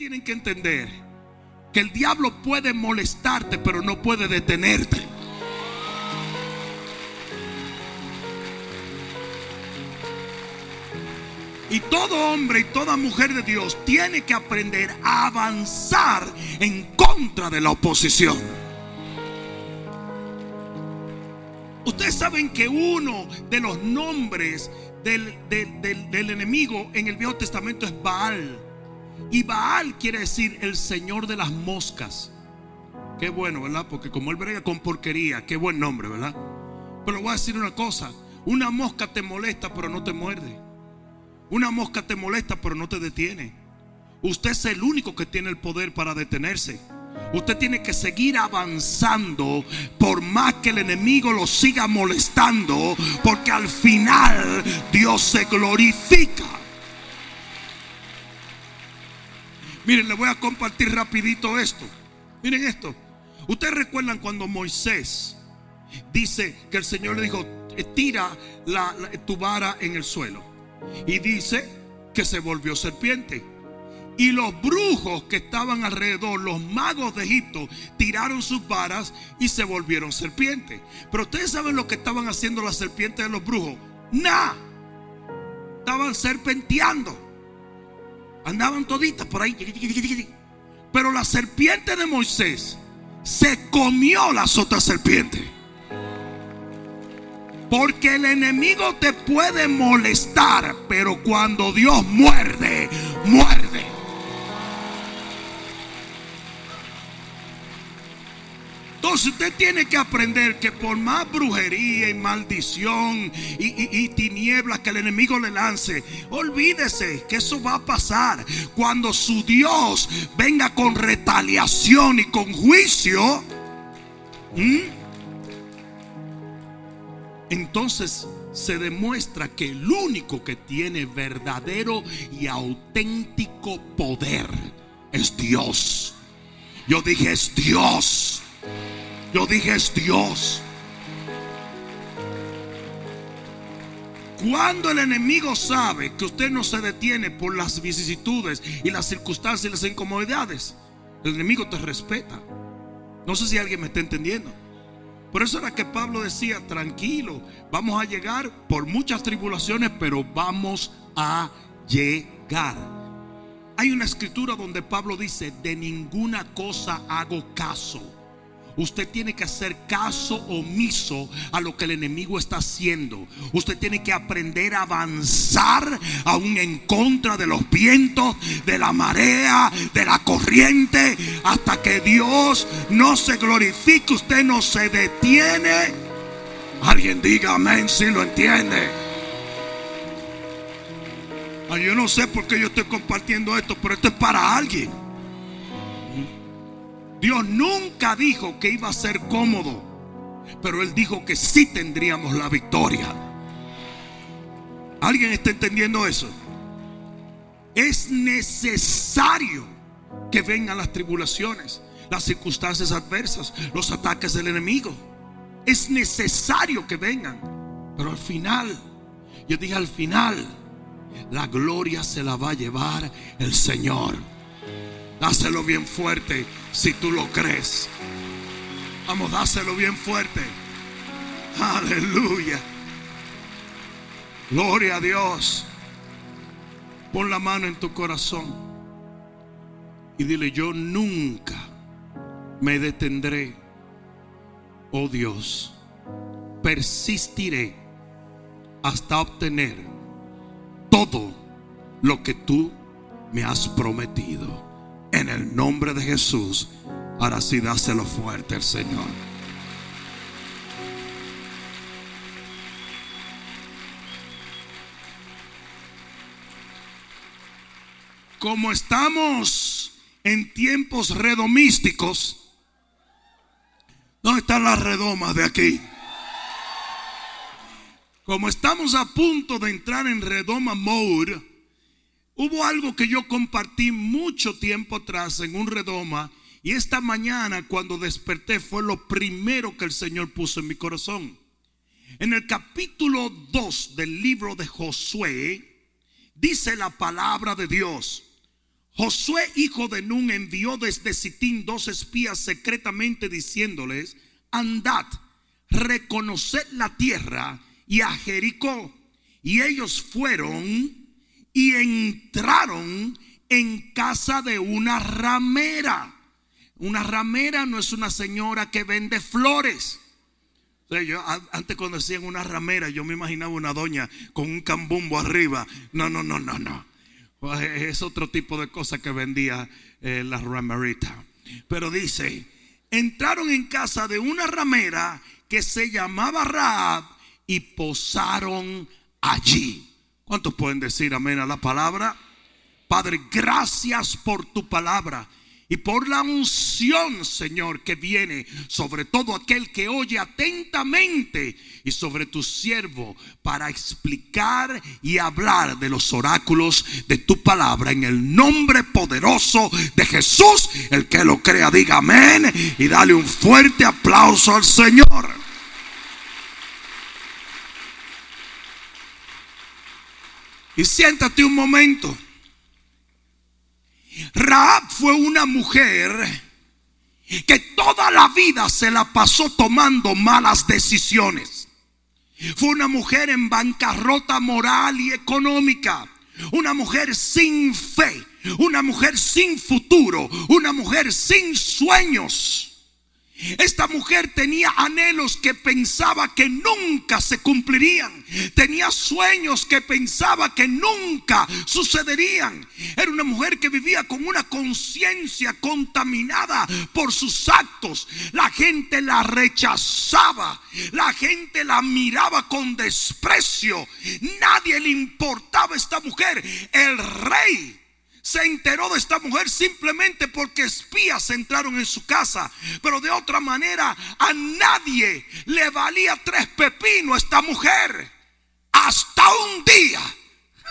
tienen que entender que el diablo puede molestarte, pero no puede detenerte. Y todo hombre y toda mujer de Dios tiene que aprender a avanzar en contra de la oposición. Ustedes saben que uno de los nombres del, del, enemigo en el Viejo Testamento es Baal. Y Baal quiere decir el Señor de las moscas. Qué bueno, ¿verdad? Porque como él brega con porquería, qué buen nombre, ¿verdad? Pero voy a decir una cosa. Una mosca te molesta, pero no te muerde. Una mosca te molesta pero no te detiene. Usted es el único que tiene el poder para detenerse. Usted tiene que seguir avanzando por más que el enemigo lo siga molestando, porque al final Dios se glorifica. Miren, le voy a compartir rapidito esto. Miren esto. Ustedes recuerdan cuando Moisés dice que el Señor le dijo, tira tu vara en el suelo. Y dice que se volvió serpiente. Y los brujos que estaban alrededor, los magos de Egipto, tiraron sus varas y se volvieron serpientes. Pero ustedes saben lo que estaban haciendo las serpientes de los brujos. Nada. Estaban serpenteando. Andaban toditas por ahí. Pero la serpiente de Moisés se comió las otras serpientes. Porque el enemigo te puede molestar, pero cuando Dios muerde, muerde. Entonces usted tiene que aprender que por más brujería y maldición y, tinieblas que el enemigo le lance, olvídese que eso va a pasar. Cuando su Dios venga con retaliación y con juicio, entonces se demuestra que el único que tiene verdadero y auténtico poder es Dios. Yo dije es Dios. Yo dije es Dios. Cuando el enemigo sabe que usted no se detiene por las vicisitudes y las circunstancias y las incomodidades, el enemigo te respeta. No sé si alguien me está entendiendo. Por eso era que Pablo decía, tranquilo, vamos a llegar por muchas tribulaciones, pero vamos a llegar. Hay una escritura donde Pablo dice, de ninguna cosa hago caso Usted tiene que hacer caso omiso a lo que el enemigo está haciendo. Usted tiene que aprender a avanzar aún en contra de los vientos, de la marea, de la corriente, hasta que Dios no se glorifique. Usted no se detiene. Alguien diga amén si lo entiende. yo no sé por qué yo estoy compartiendo esto, pero esto es para alguien. Dios nunca dijo que iba a ser cómodo, pero Él dijo que sí tendríamos la victoria. ¿Alguien está entendiendo eso? Es necesario que vengan las tribulaciones, las circunstancias adversas, los ataques del enemigo. Es necesario que vengan. Pero al final, yo dije al final, la gloria se la va a llevar el Señor. Dáselo bien fuerte si tú lo crees. Vamos, dáselo bien fuerte. Aleluya. Gloria a Dios. Pon la mano en tu corazón y dile, yo nunca me detendré, oh Dios, persistiré hasta obtener todo lo que tú me has prometido. En el nombre de Jesús. Ahora sí, dáselo fuerte al Señor. Como estamos en tiempos redomísticos, ¿dónde están las redomas de aquí? Como estamos a punto de entrar en redoma mode, Hubo algo que yo compartí mucho tiempo atrás en un redoma y esta mañana cuando desperté fue lo primero que el Señor puso en mi corazón. En el capítulo 2 del libro de Josué dice la palabra de Dios, Josué, hijo de Nun, envió desde Sitín dos espías secretamente diciéndoles, andad, reconoced la tierra y a Jericó. Y ellos fueron y entraron en casa de una ramera. Una ramera no es una señora que vende flores. Yo, antes cuando decían una ramera, yo me imaginaba una doña con un cambumbo arriba. No, no, no, no, no. Pues, es otro tipo de cosa que vendía eh, la ramerita. Pero dice, entraron en casa de una ramera que se llamaba Raab y posaron allí. ¿Cuántos pueden decir amén a la palabra? Padre, gracias por tu palabra y por la unción, Señor, que viene sobre todo aquel que oye atentamente y sobre tu siervo para explicar y hablar de los oráculos de tu palabra en el nombre poderoso de Jesús. El que lo crea, diga amén y dale un fuerte aplauso al Señor. Y siéntate un momento. Raab fue una mujer que toda la vida se la pasó tomando malas decisiones. Fue una mujer en bancarrota moral y económica. Una mujer sin fe. Una mujer sin futuro. Una mujer sin sueños. Esta mujer tenía anhelos que pensaba que nunca se cumplirían. Tenía sueños que pensaba que nunca sucederían. Era una mujer que vivía con una conciencia contaminada por sus actos. La gente la rechazaba. La gente la miraba con desprecio. Nadie le importaba a esta mujer. El rey se enteró de esta mujer simplemente porque espías entraron en su casa. Pero de otra manera, a nadie le valía tres pepinos esta mujer. Hasta un día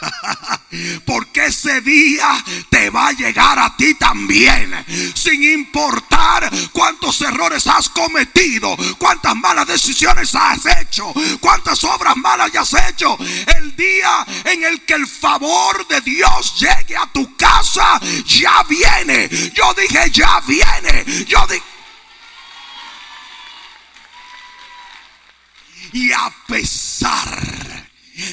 Porque ese día te va a llegar a ti también. Sin importar cuántos errores has cometido, cuántas malas decisiones has hecho, cuántas obras malas has hecho. El día en el que el favor de Dios llegue a tu casa, ya viene. Yo dije, ya viene. Yo dije. Y a pesar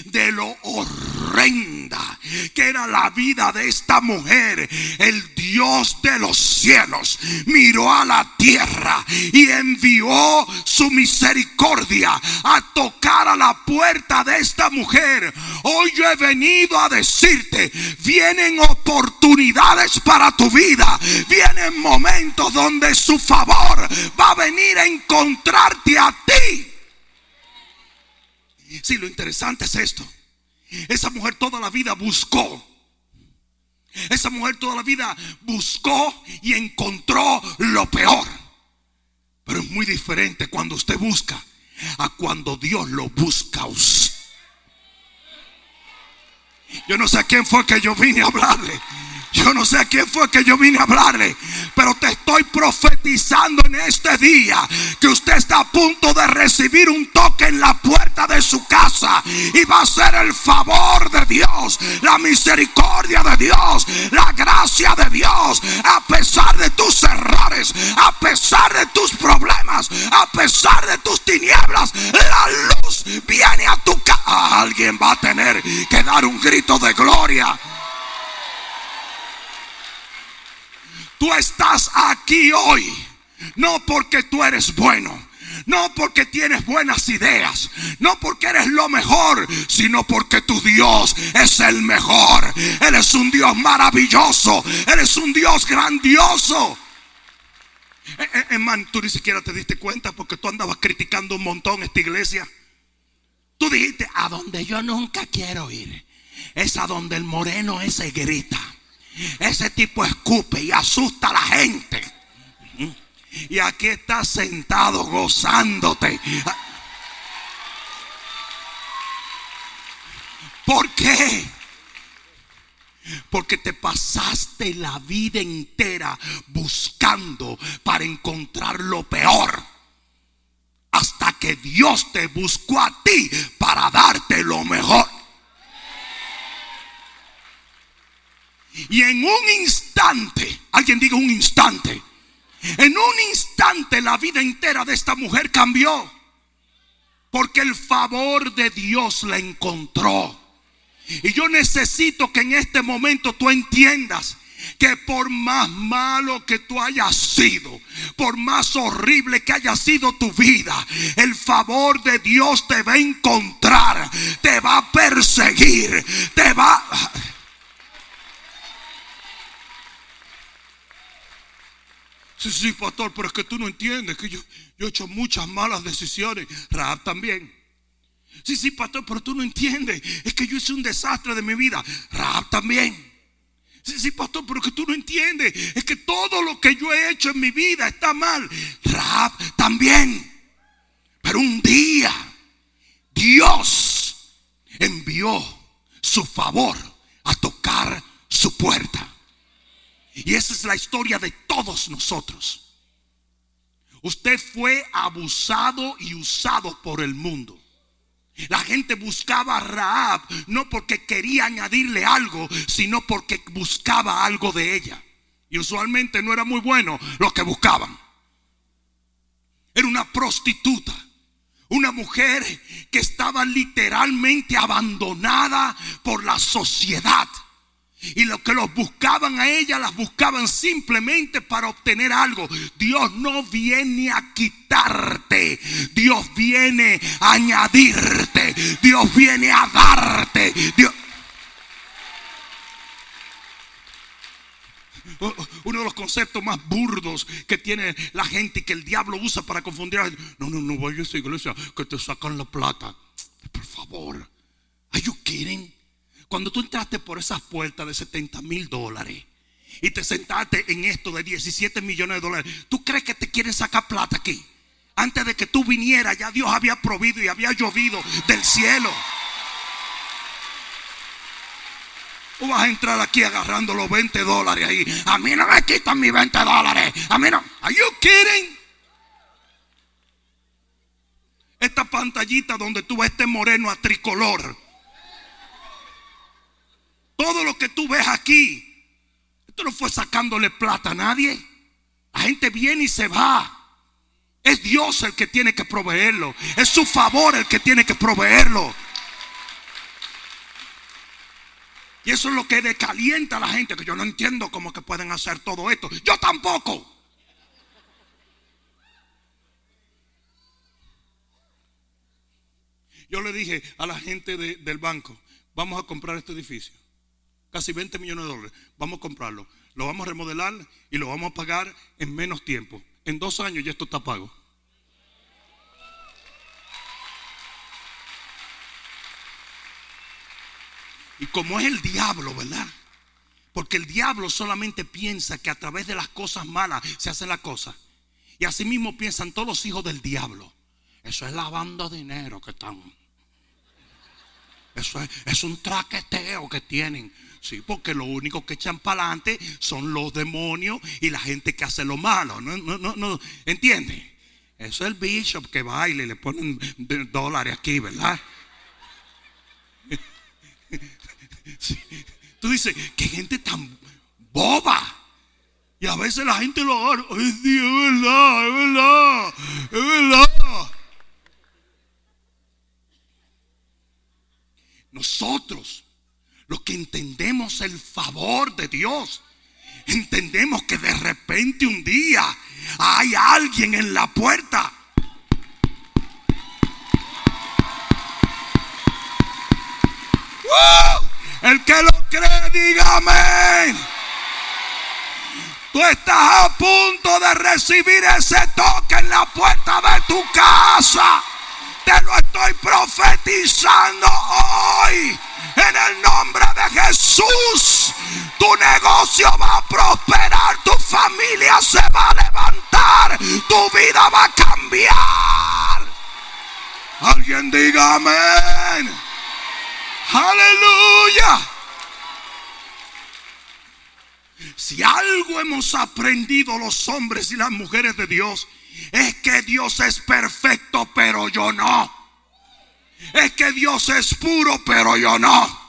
de lo horrenda que era la vida de esta mujer, el Dios de los cielos miró a la tierra y envió su misericordia a tocar a la puerta de esta mujer. Hoy he venido a decirte, vienen oportunidades para tu vida, vienen momentos donde su favor va a venir a encontrarte a ti. Si lo interesante es esto. Esa mujer toda la vida buscó. Esa mujer toda la vida buscó y encontró lo peor. Pero es muy diferente cuando usted busca a cuando Dios lo busca a usted. Yo no sé a quién fue que yo vine a hablarle. Yo no sé a quién fue que yo vine a hablarle, pero te estoy profetizando en este día que usted está a punto de recibir un toque en la puerta de su casa y va a ser el favor de Dios, la misericordia de Dios, la gracia de Dios, a pesar de tus errores, a pesar de tus problemas, a pesar de tus tinieblas, la luz viene a tu casa. Alguien va a tener que dar un grito de gloria. Tú estás aquí hoy, no porque tú eres bueno. No porque tienes buenas ideas, no porque eres lo mejor, sino porque tu Dios es el mejor. Eres un Dios maravilloso, eres un Dios grandioso. Hermano, eh, tú ni siquiera te diste cuenta porque tú andabas criticando un montón esta iglesia. Tú dijiste, a donde yo nunca quiero ir, es a donde el moreno ese grita. Ese tipo escupe y asusta a la gente. Y aquí estás sentado gozándote. ¿Por qué? Porque te pasaste la vida entera buscando para encontrar lo peor. Hasta que Dios te buscó a ti para darte lo mejor. Y en un instante, alguien diga un instante, en un instante la vida entera de esta mujer cambió. Porque el favor de Dios la encontró. Y yo necesito que en este momento tú entiendas que por más malo que tú hayas sido, por más horrible que haya sido tu vida, el favor de Dios te va a encontrar, te va a perseguir, te va... Sí, sí, pastor, pero es que tú no entiendes que yo, yo he hecho muchas malas decisiones. Raab también. Sí, sí, pastor, pero tú no entiendes. Es que yo hice un desastre de mi vida. Raab también. Sí, sí, pastor, pero que tú no entiendes. Es que todo lo que yo he hecho en mi vida está mal. Raab también. Pero un día Dios envió su favor a tocar su puerta. Y esa es la historia de todos nosotros. Usted fue abusado y usado por el mundo. La gente buscaba a Raab no porque quería añadirle algo, sino porque buscaba algo de ella. Y usualmente no era muy bueno lo que buscaban. Era una prostituta, una mujer que estaba literalmente abandonada por la sociedad. Y lo que los buscaban a ella, las buscaban simplemente para obtener algo. Dios no viene a quitarte. Dios viene a añadirte. Dios viene a darte. Uno de los conceptos más burdos que tiene la gente y que el diablo usa para confundir a No, no, no vayas a iglesia que te sacan la plata. Por favor. Are you kidding? Cuando tú entraste por esas puertas de 70 mil dólares y te sentaste en esto de 17 millones de dólares, ¿tú crees que te quieren sacar plata aquí? Antes de que tú vinieras, ya Dios había provido y había llovido del cielo. Tú vas a entrar aquí agarrando los 20 dólares ahí. A mí no me quitan mis 20 dólares. A mí no. Are you kidding? Esta pantallita donde tú ves este moreno a tricolor todo lo que tú ves aquí, esto no fue sacándole plata a nadie. La gente viene y se va. Es Dios el que tiene que proveerlo. Es su favor el que tiene que proveerlo. Y eso es lo que decalienta a la gente, que yo no entiendo cómo que pueden hacer todo esto. Yo tampoco. Yo le dije a la gente del banco, vamos a comprar este edificio casi 20 millones de dólares. Vamos a comprarlo, lo vamos a remodelar y lo vamos a pagar en menos tiempo. En dos años ya esto está pago. Y como es el diablo, ¿verdad? Porque el diablo solamente piensa que a través de las cosas malas se hace la cosa. Y así mismo piensan todos los hijos del diablo. Eso es lavando dinero que están. Eso es, es un traqueteo que tienen. Sí, porque lo único que echan para adelante son los demonios y la gente que hace lo malo. No, no, no. ¿Entiende? Eso es el bishop que baila y le ponen dólares aquí, ¿verdad? Tú dices, qué gente tan boba. Y a veces la gente lo agarra. Ay, sí, es verdad, es verdad, es verdad. Nosotros los que entendemos el favor de Dios, entendemos que de repente un día hay alguien en la puerta. El que lo cree, dígame. Tú estás a punto de recibir ese toque en la puerta de tu casa. Te lo estoy profetizando hoy. En el nombre de Jesús, tu negocio va a prosperar, tu familia se va a levantar, tu vida va a cambiar. Alguien diga amén. Aleluya. Si algo hemos aprendido los hombres y las mujeres de Dios, es que Dios es perfecto, pero yo no. Es que Dios es puro, pero yo no.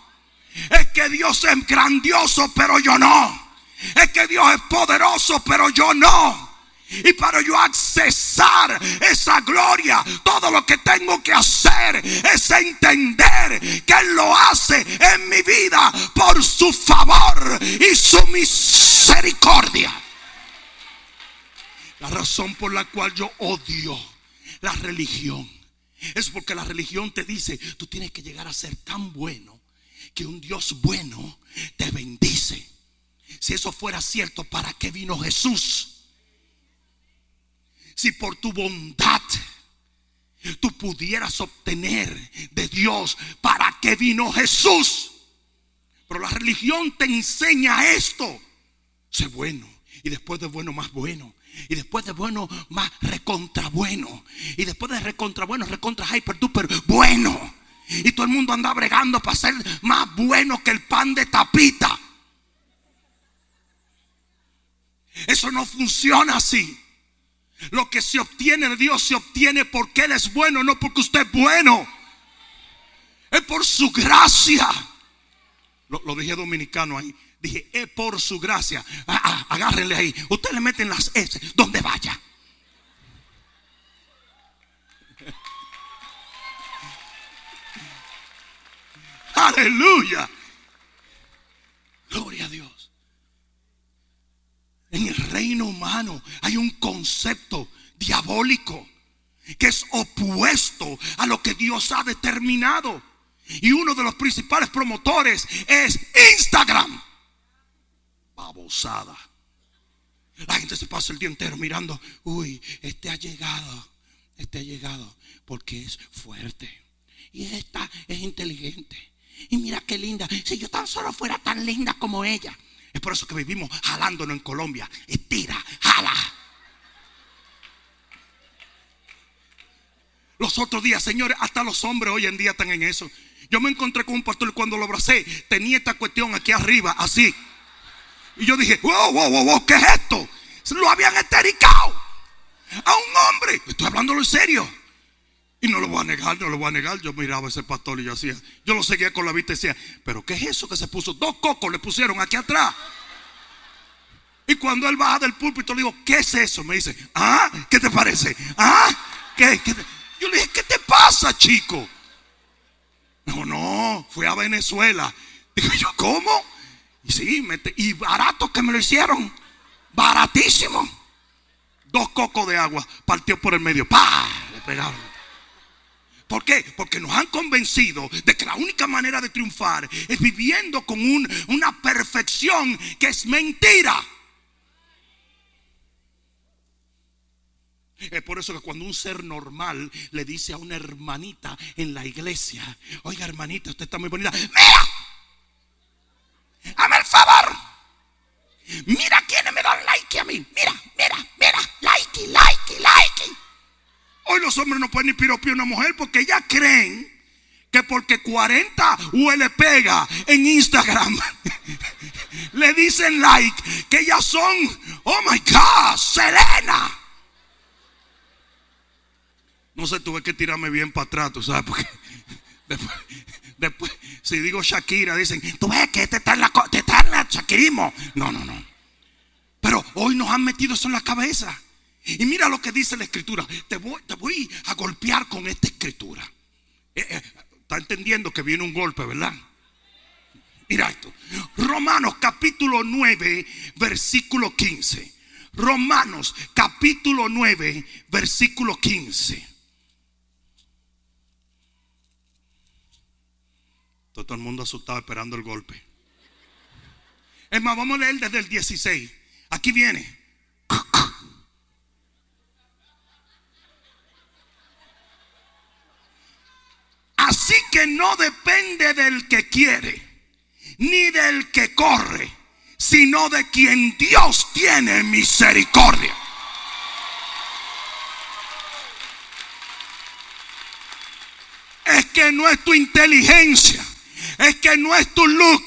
Es que Dios es grandioso, pero yo no. Es que Dios es poderoso, pero yo no. Y para yo accesar esa gloria, todo lo que tengo que hacer es entender que Él lo hace en mi vida por su favor y su misericordia. La razón por la cual yo odio la religión es porque la religión te dice, tú tienes que llegar a ser tan bueno que un Dios bueno te bendice. Si eso fuera cierto, ¿para qué vino Jesús? Si por tu bondad tú pudieras obtener de Dios, ¿para qué vino Jesús? Pero la religión te enseña esto. Sé bueno. Y después de bueno, más bueno. Y después de bueno, más recontra bueno. Y después de recontra bueno, recontra hyper duper bueno. Y todo el mundo anda bregando para ser más bueno que el pan de tapita. Eso no funciona así. Lo que se obtiene de Dios se obtiene porque Él es bueno, no porque usted es bueno. Es por su gracia. Lo, dije dominicano ahí. Dije, es por su gracia. Ah, ah, agárrenle ahí. Usted le meten las S donde vaya. Aleluya. Gloria a Dios. En el reino humano hay un concepto diabólico que es opuesto a lo que Dios ha determinado. Y uno de los principales promotores es Instagram. Babosada. La gente se pasa el día entero mirando, uy, este ha llegado, este ha llegado, porque es fuerte. Y esta es inteligente. Y mira qué linda. Si yo tan solo fuera tan linda como ella. Es por eso que vivimos jalándonos en Colombia. Estira, jala. Los otros días, señores, hasta los hombres hoy en día están en eso. Yo me encontré con un pastor y cuando lo abracé, tenía esta cuestión aquí arriba, así. Y yo dije, wow, wow, wow, wow ¿qué es esto? Lo habían estericado a un hombre. Estoy hablándolo en serio. Y no lo voy a negar, no lo voy a negar. Yo miraba a ese pastor y yo hacía, yo lo seguía con la vista y decía, pero ¿qué es eso que se puso? Dos cocos le pusieron aquí atrás. Y cuando él baja del púlpito le digo, ¿qué es eso? Me dice, ¿ah? ¿Qué te parece? ¿Ah? ¿Qué? Yo le dije, ¿qué te pasa, chico? No, no, fui a Venezuela. Digo yo, ¿cómo? Y sí, y barato que me lo hicieron. Baratísimo. Dos cocos de agua partió por el medio. ¡Pah! Le pegaron. ¿Por qué? Porque nos han convencido de que la única manera de triunfar es viviendo con una perfección que es mentira. Es por eso que cuando un ser normal le dice a una hermanita en la iglesia, oiga hermanita, usted está muy bonita, mira, hazme el favor, mira quiénes me dan like a mí, mira, mira, mira, like, like, like. Hoy los hombres no pueden ni piropear a una mujer porque ya creen que porque 40 huele pega en Instagram le dicen like que ya son, oh my God, Selena. No sé, tuve que tirarme bien para atrás, tú sabes, porque después, si digo Shakira, dicen, tú ves que te está en la, te está en la Shakirismo. No, no, no. Pero hoy nos han metido eso en la cabeza. Y mira lo que dice la escritura. Te voy, te voy a golpear con esta escritura. Eh, eh, está entendiendo que viene un golpe, ¿verdad? Mira esto. Romanos capítulo 9, versículo 15. Romanos capítulo 9, versículo 15. Todo el mundo asustado esperando el golpe. Es más, vamos a leer desde el 16. Aquí viene. Así que no depende del que quiere, ni del que corre, sino de quien Dios tiene misericordia. Es que no es tu inteligencia, es que no es tu look,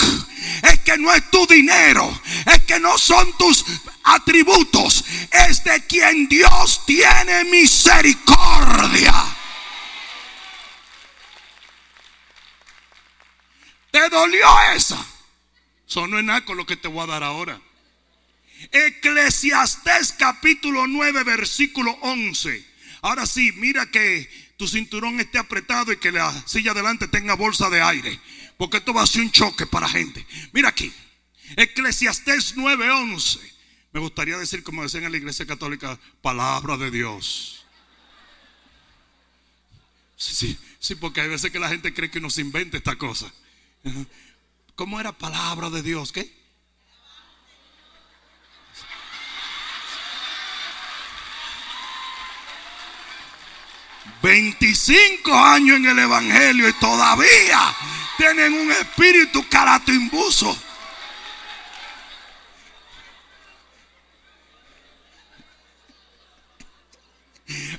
es que no es tu dinero, es que no son tus atributos, es de quien Dios tiene misericordia. ¿Te dolió esa? Eso no es nada con lo que te voy a dar ahora. Eclesiastés capítulo 9, versículo 11. Ahora sí, mira que tu cinturón esté apretado y que la silla adelante tenga bolsa de aire. Porque esto va a ser un choque para gente. Mira aquí. Eclesiastés 9:11. Me gustaría decir, como decían en la iglesia católica, palabra de Dios. Sí, sí, sí, porque hay veces que la gente cree que uno se inventa esta cosa. ¿Cómo era palabra de Dios? ¿Qué? Veinticinco años en el Evangelio y todavía tienen un espíritu caratimbuso.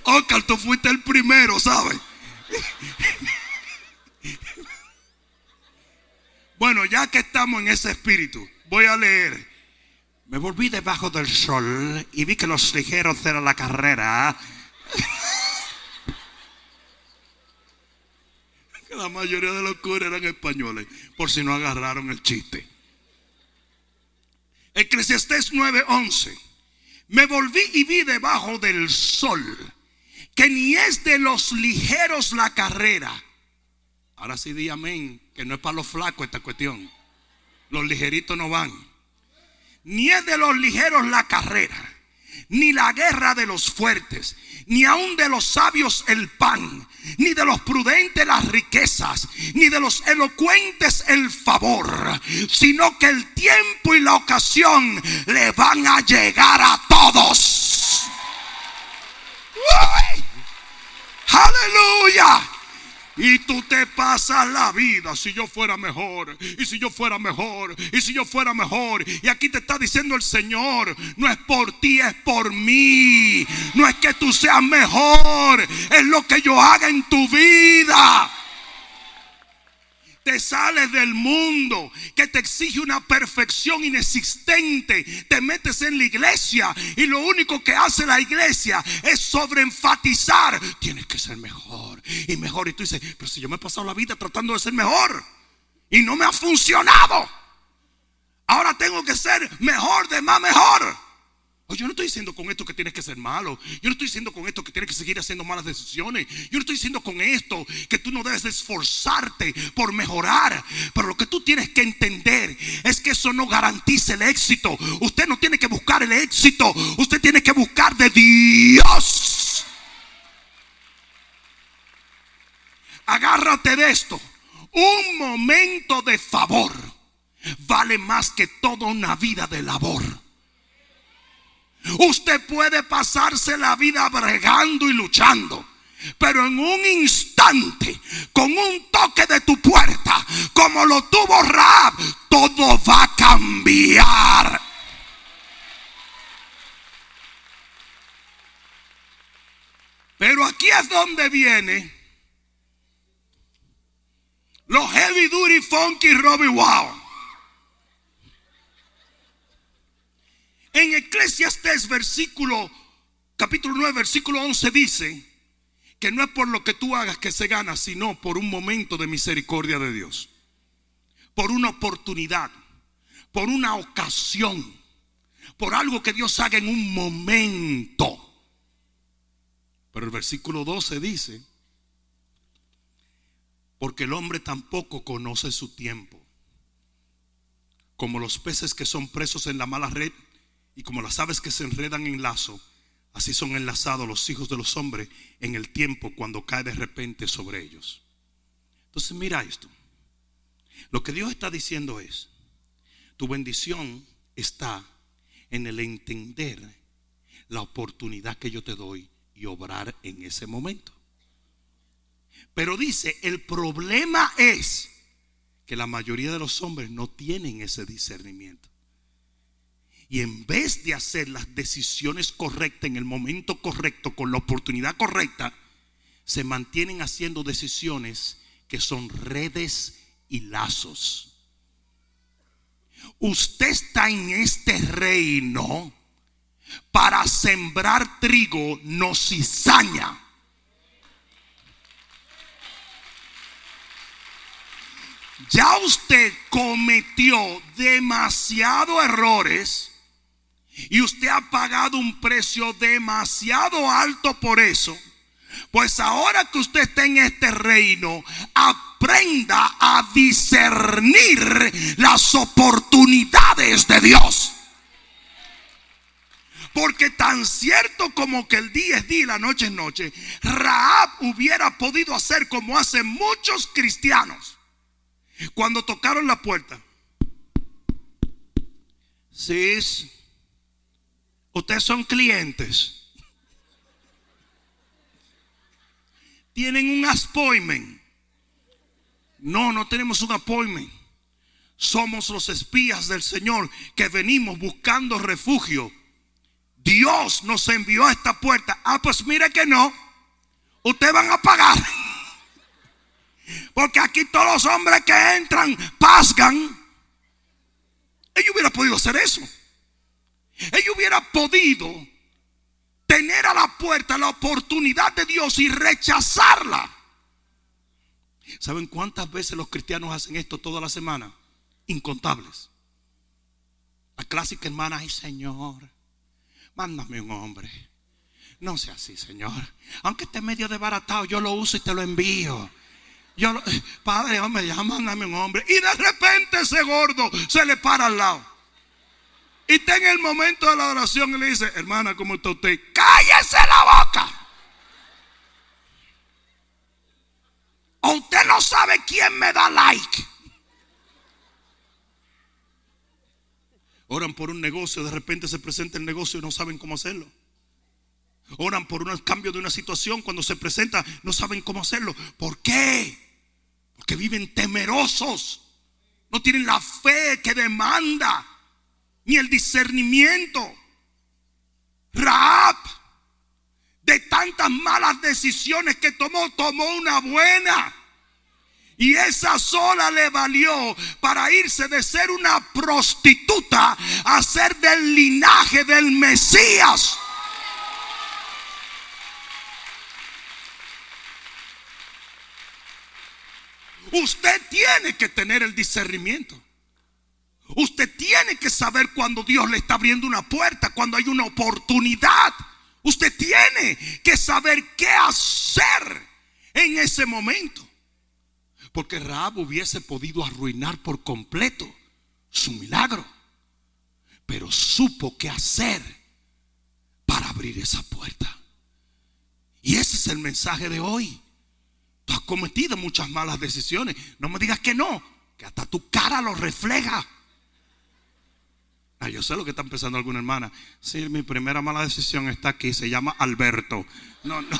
Oscar, tú fuiste el primero, ¿sabes? Bueno, ya que estamos en ese espíritu, voy a leer. Me volví debajo del sol y vi que los ligeros eran la carrera. La mayoría de los curas eran españoles, por si no agarraron el chiste. Eclesiastés 9:11. Me volví y vi debajo del sol que ni es de los ligeros la carrera. Ahora sí di amén, que no es para los flacos esta cuestión. Los ligeritos no van. Ni es de los ligeros la carrera, ni la guerra de los fuertes, ni aun de los sabios el pan, ni de los prudentes las riquezas, ni de los elocuentes el favor, sino que el tiempo y la ocasión le van a llegar a todos. Aleluya. Y tú te pasas la vida si yo fuera mejor, y si yo fuera mejor, y si yo fuera mejor. Y aquí te está diciendo el Señor, no es por ti, es por mí. No es que tú seas mejor, es lo que yo haga en tu vida te sales del mundo que te exige una perfección inexistente, te metes en la iglesia y lo único que hace la iglesia es sobreenfatizar, tienes que ser mejor y mejor. Y tú dices, pero si yo me he pasado la vida tratando de ser mejor y no me ha funcionado, ahora tengo que ser mejor de más mejor yo no estoy diciendo con esto que tienes que ser malo. Yo no estoy diciendo con esto que tienes que seguir haciendo malas decisiones. Yo no estoy diciendo con esto que tú no debes esforzarte por mejorar. Pero lo que tú tienes que entender es que eso no garantiza el éxito. Usted no tiene que buscar el éxito. Usted tiene que buscar de Dios. Agárrate de esto. Un momento de favor vale más que toda una vida de labor. Usted puede pasarse la vida bregando y luchando. Pero en un instante, con un toque de tu puerta, como lo tuvo Raab, todo va a cambiar. Pero aquí es donde viene los heavy duty funky Robbie Wow. En Eclesiastes versículo capítulo 9 versículo 11 dice que no es por lo que tú hagas que se gana, sino por un momento de misericordia de Dios. Por una oportunidad, por una ocasión, por algo que Dios haga en un momento. Pero el versículo 12 dice, porque el hombre tampoco conoce su tiempo. Como los peces que son presos en la mala red y como las aves que se enredan en lazo, así son enlazados los hijos de los hombres en el tiempo cuando cae de repente sobre ellos. Entonces mira esto. Lo que Dios está diciendo es, tu bendición está en el entender la oportunidad que yo te doy y obrar en ese momento. Pero dice, el problema es que la mayoría de los hombres no tienen ese discernimiento. Y en vez de hacer las decisiones correctas en el momento correcto, con la oportunidad correcta, se mantienen haciendo decisiones que son redes y lazos. Usted está en este reino para sembrar trigo, no cizaña. ya usted cometió demasiados errores y usted ha pagado un precio demasiado alto por eso. Pues ahora que usted está en este reino, aprenda a discernir las oportunidades de Dios. Porque tan cierto como que el día es día y la noche es noche, Raab hubiera podido hacer como hacen muchos cristianos. Cuando tocaron la puerta. Sí, ustedes son clientes. Tienen un appointment. No, no tenemos un appointment. Somos los espías del Señor que venimos buscando refugio Dios nos envió a esta puerta. Ah, pues mire que no. Ustedes van a pagar. Porque aquí todos los hombres que entran pasgan. Ellos hubieran podido hacer eso. Ellos hubieran podido tener a la puerta la oportunidad de Dios y rechazarla. ¿Saben cuántas veces los cristianos hacen esto toda la semana? Incontables. La clásica hermana, ay Señor, mándame un hombre. No sea así, Señor. Aunque esté medio desbaratado, yo lo uso y te lo envío. Yo, padre, hombre, ya mándame un hombre. Y de repente ese gordo se le para al lado. Y está en el momento de la oración y le dice, hermana, ¿cómo está usted? Cállese la boca. O usted no sabe quién me da like. Oran por un negocio, de repente se presenta el negocio y no saben cómo hacerlo. Oran por un cambio de una situación, cuando se presenta no saben cómo hacerlo. ¿Por qué? Porque viven temerosos. No tienen la fe que demanda, ni el discernimiento. Raab, de tantas malas decisiones que tomó, tomó una buena. Y esa sola le valió para irse de ser una prostituta a ser del linaje del Mesías. Usted tiene que tener el discernimiento. Usted tiene que saber cuando Dios le está abriendo una puerta, cuando hay una oportunidad. Usted tiene que saber qué hacer en ese momento. Porque Raab hubiese podido arruinar por completo su milagro. Pero supo qué hacer para abrir esa puerta. Y ese es el mensaje de hoy. Tú has cometido muchas malas decisiones. No me digas que no, que hasta tu cara lo refleja. Ah, yo sé lo que está pensando alguna hermana. Sí, mi primera mala decisión está aquí. Se llama Alberto. No, no.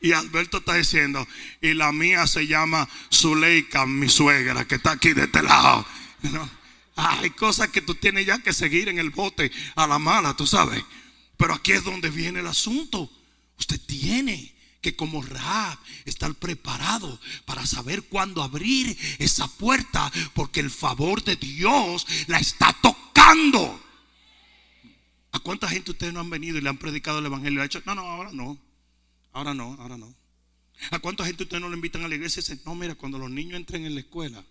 Y Alberto está diciendo, y la mía se llama Zuleika, mi suegra, que está aquí de este lado. Hay cosas que tú tienes ya que seguir en el bote a la mala, tú sabes. Pero aquí es donde viene el asunto. Usted tiene que como Raab estar preparado para saber cuándo abrir esa puerta, porque el favor de Dios la está tocando. ¿A cuánta gente ustedes no han venido y le han predicado el evangelio? ¿Ha hecho? No, no, ahora no. Ahora no, ahora no. ¿A cuánta gente ustedes no le invitan a la iglesia y dicen, no, mira, cuando los niños entren en la escuela,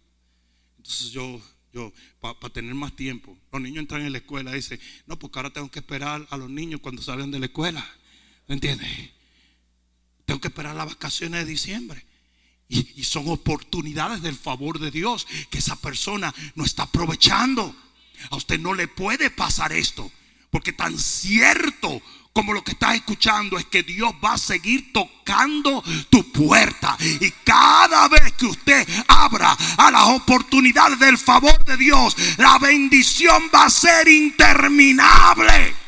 entonces yo, yo, para tener más tiempo, los niños entran en la escuela y dicen, no, porque ahora tengo que esperar a los niños cuando salgan de la escuela. ¿Me entiendes? Tengo que esperar las vacaciones de diciembre. Y, son oportunidades del favor de Dios que esa persona no está aprovechando. A usted no le puede pasar esto. Porque tan cierto como lo que estás escuchando es que Dios va a seguir tocando tu puerta. Y cada vez que usted abra a las oportunidades del favor de Dios, la bendición va a ser interminable.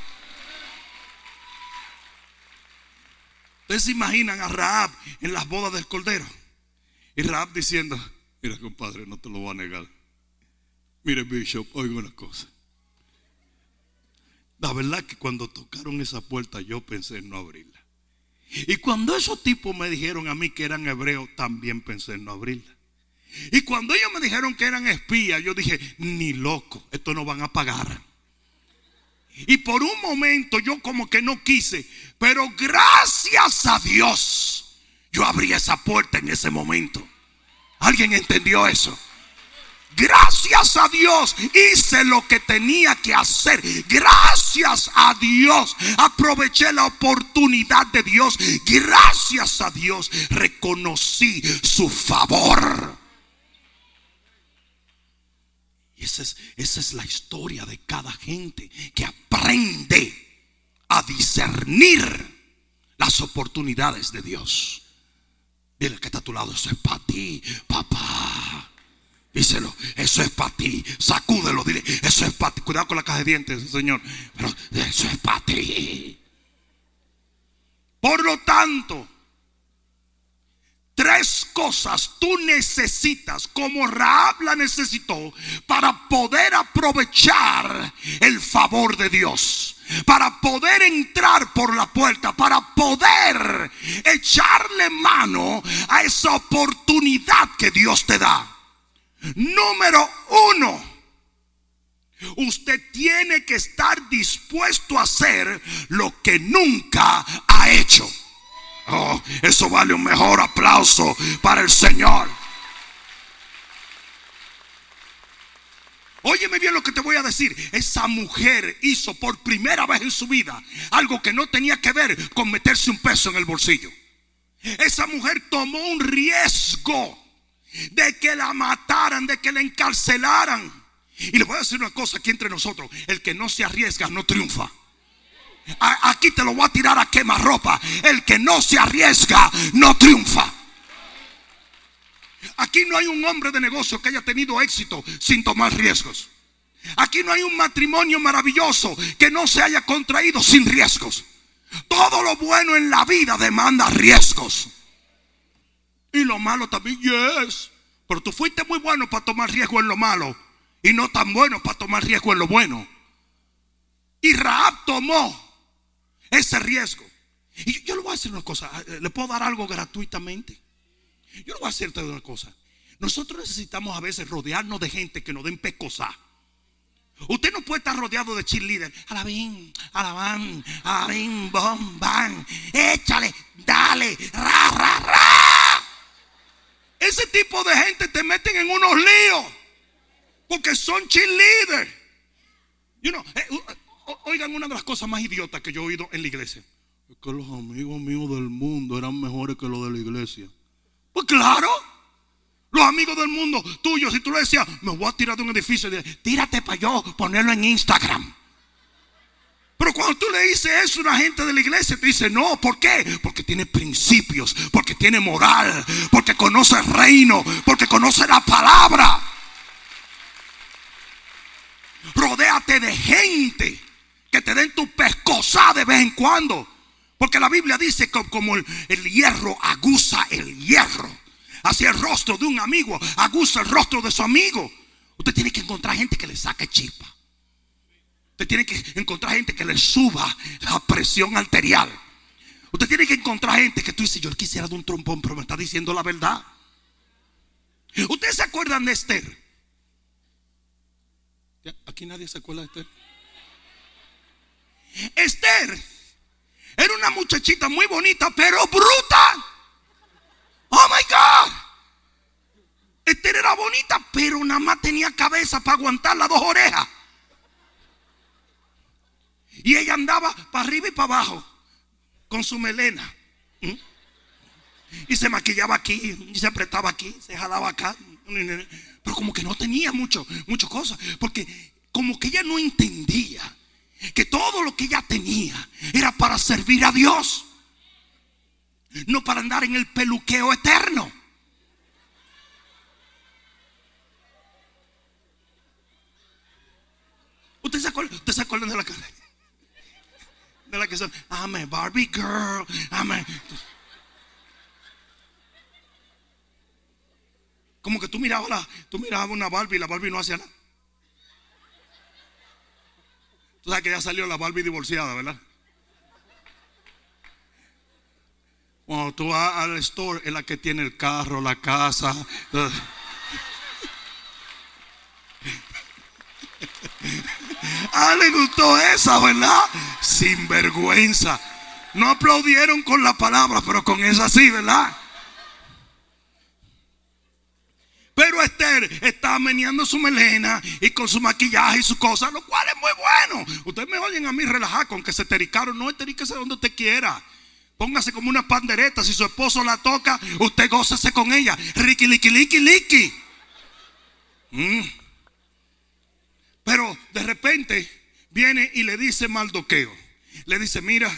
Ustedes se imaginan a Raab en las bodas del Cordero. Y Raab diciendo, mira compadre, no te lo voy a negar. Mire Bishop, oigo una cosa. La verdad que cuando tocaron esa puerta yo pensé en no abrirla. Y cuando esos tipos me dijeron a mí que eran hebreos, también pensé en no abrirla. Y cuando ellos me dijeron que eran espías, yo dije, ni loco, esto no van a pagar. Y por un momento yo como que no quise, pero gracias a Dios yo abría esa puerta en ese momento. ¿Alguien entendió eso? Gracias a Dios hice lo que tenía que hacer. Gracias a Dios aproveché la oportunidad de Dios. Gracias a Dios reconocí su favor. Esa es, la historia de cada gente que aprende a discernir las oportunidades de Dios. Dile que está a tu lado, eso es para ti, papá. Díselo, eso es para ti. Sacúdelo, dile, eso es para ti. Cuidado con la caja de dientes, Señor. Pero eso es para ti. Por lo tanto, tres cosas tú necesitas, como Raab la necesitó, para poder aprovechar el favor de Dios para poder entrar por la puerta, para poder echarle mano a esa oportunidad que Dios te da. Número uno, usted tiene que estar dispuesto a hacer lo que nunca ha hecho. Oh, eso vale un mejor aplauso para el Señor. Óyeme bien lo que te voy a decir. Esa mujer hizo por primera vez en su vida algo que no tenía que ver con meterse un peso en el bolsillo. Esa mujer tomó un riesgo de que la mataran, de que la encarcelaran. Y le voy a decir una cosa aquí entre nosotros. El que no se arriesga no triunfa. Aquí te lo voy a tirar a quemarropa. El que no se arriesga no triunfa. Aquí no hay un hombre de negocio que haya tenido éxito sin tomar riesgos. Aquí no hay un matrimonio maravilloso que no se haya contraído sin riesgos. Todo lo bueno en la vida demanda riesgos. Y lo malo también, yes. Pero tú fuiste muy bueno para tomar riesgo en lo malo y no tan bueno para tomar riesgo en lo bueno. Y Raab tomó ese riesgo. Y yo, le voy a decir una cosa, eh, le puedo dar algo gratuitamente. Yo le voy a decirte una cosa. Nosotros necesitamos a veces rodearnos de gente que nos den pecosá. Usted no puede estar rodeado de cheerleader. Alabín, alabán, alabín, bom, bam. Échale, dale, ra, ra, ra. Ese tipo de gente te meten en unos líos. Porque son cheerleaders. You know, eh, oigan una de las cosas más idiotas que yo he oído en la iglesia. Es que los amigos míos del mundo eran mejores que los de la iglesia. Pues claro. Los amigos del mundo tuyos, si tú le decías, me voy a tirar de un edificio, tírate para yo ponerlo en Instagram. Pero cuando tú le dices eso a una gente de la iglesia, te dice, no, ¿por qué? Porque tiene principios, porque tiene moral, porque conoce el reino, porque conoce la palabra. Rodéate de gente que te den tu pescosa de vez en cuando. Porque la Biblia dice que como el, hierro aguza el hierro. Así el rostro de un amigo aguza el rostro de su amigo. Usted tiene que encontrar gente que le saque chispa. Usted tiene que encontrar gente que le suba la presión arterial. Usted tiene que encontrar gente que tú dices, yo quisiera de un trombón, pero me está diciendo la verdad. ¿Ustedes se acuerdan de Esther? Aquí nadie se acuerda de Esther. Esther era una muchachita muy bonita, pero bruta. Oh my God. Esther era bonita, pero nada más tenía cabeza para aguantar las dos orejas. Y ella andaba para arriba y para abajo con su melena. Y se maquillaba aquí, y se apretaba aquí, se jalaba acá. Pero como que no tenía mucho, mucho cosas. Porque como que ella no entendía que todo lo que ella tenía era para servir a Dios, no para andar en el peluqueo eterno. ¿Usted se acuerda, ¿Usted se acuerdan de la cara? De la que son, I'm a Barbie girl, I'm a... Como que tú mirabas, la, tú mirabas una Barbie y la Barbie no hacía nada. Tú sabes que ya salió la Barbie divorciada, ¿verdad? Cuando tú vas al store, es la que tiene el carro, la casa. Ah, le gustó esa, ¿verdad? Sin vergüenza. No aplaudieron con la palabra, pero con esa sí, ¿verdad? Pero Esther está meneando su melena y con su maquillaje y su cosa, lo cual es muy bueno. Ustedes me oyen a mí relajar con que se tericaron. No, esteríquese donde usted quiera. Póngase como una pandereta. Si su esposo la toca, usted gócese con ella. Ricky, liqui, liqui, liqui. Mm. Pero de repente viene y le dice Maldoqueo. Le dice, mira,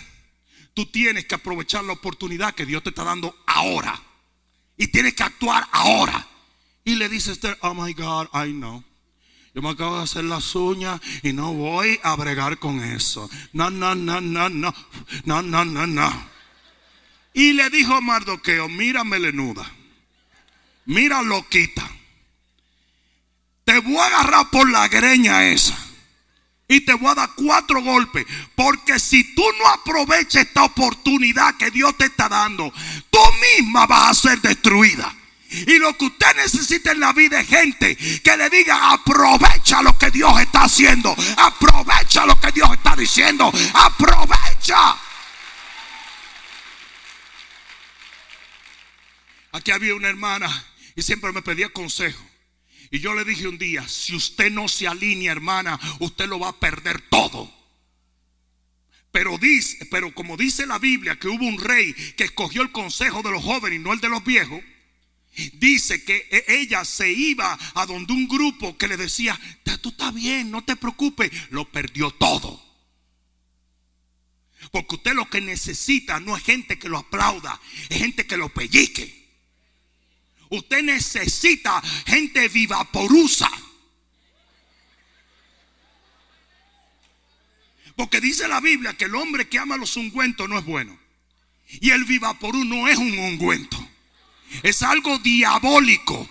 tú tienes que aprovechar la oportunidad que Dios te está dando ahora. Y tienes que actuar ahora. Y le dice Esther, oh my God, I know. Yo me acabo de hacer las uñas y no voy a bregar con eso. No, no, no, no, no. No, no, no, no. Y le dijo Mardoqueo, mira melenuda. Mira loquita. Te voy a agarrar por la greña esa. Y te voy a dar cuatro golpes. Porque si tú no aprovechas esta oportunidad que Dios te está dando, tú misma vas a ser destruida. Y lo que usted necesita en la vida es gente que le diga, aprovecha lo que Dios está haciendo. Aprovecha lo que Dios está diciendo. Aprovecha. Aquí había una hermana y siempre me pedía consejo. Y yo le dije un día, si usted no se alinea, hermana, usted lo va a perder todo. Pero dice, pero como dice la Biblia que hubo un rey que escogió el consejo de los jóvenes y no el de los viejos, dice que e, ella se iba a donde un grupo que le decía, tú estás bien, no te preocupes, lo perdió todo. Porque usted lo que necesita no es gente que lo aplauda, es gente que lo pellique. Usted necesita gente vivaporusa. Porque dice la Biblia que el hombre que ama los ungüentos no es bueno. Y el vivaporú no es un ungüento. Es algo diabólico.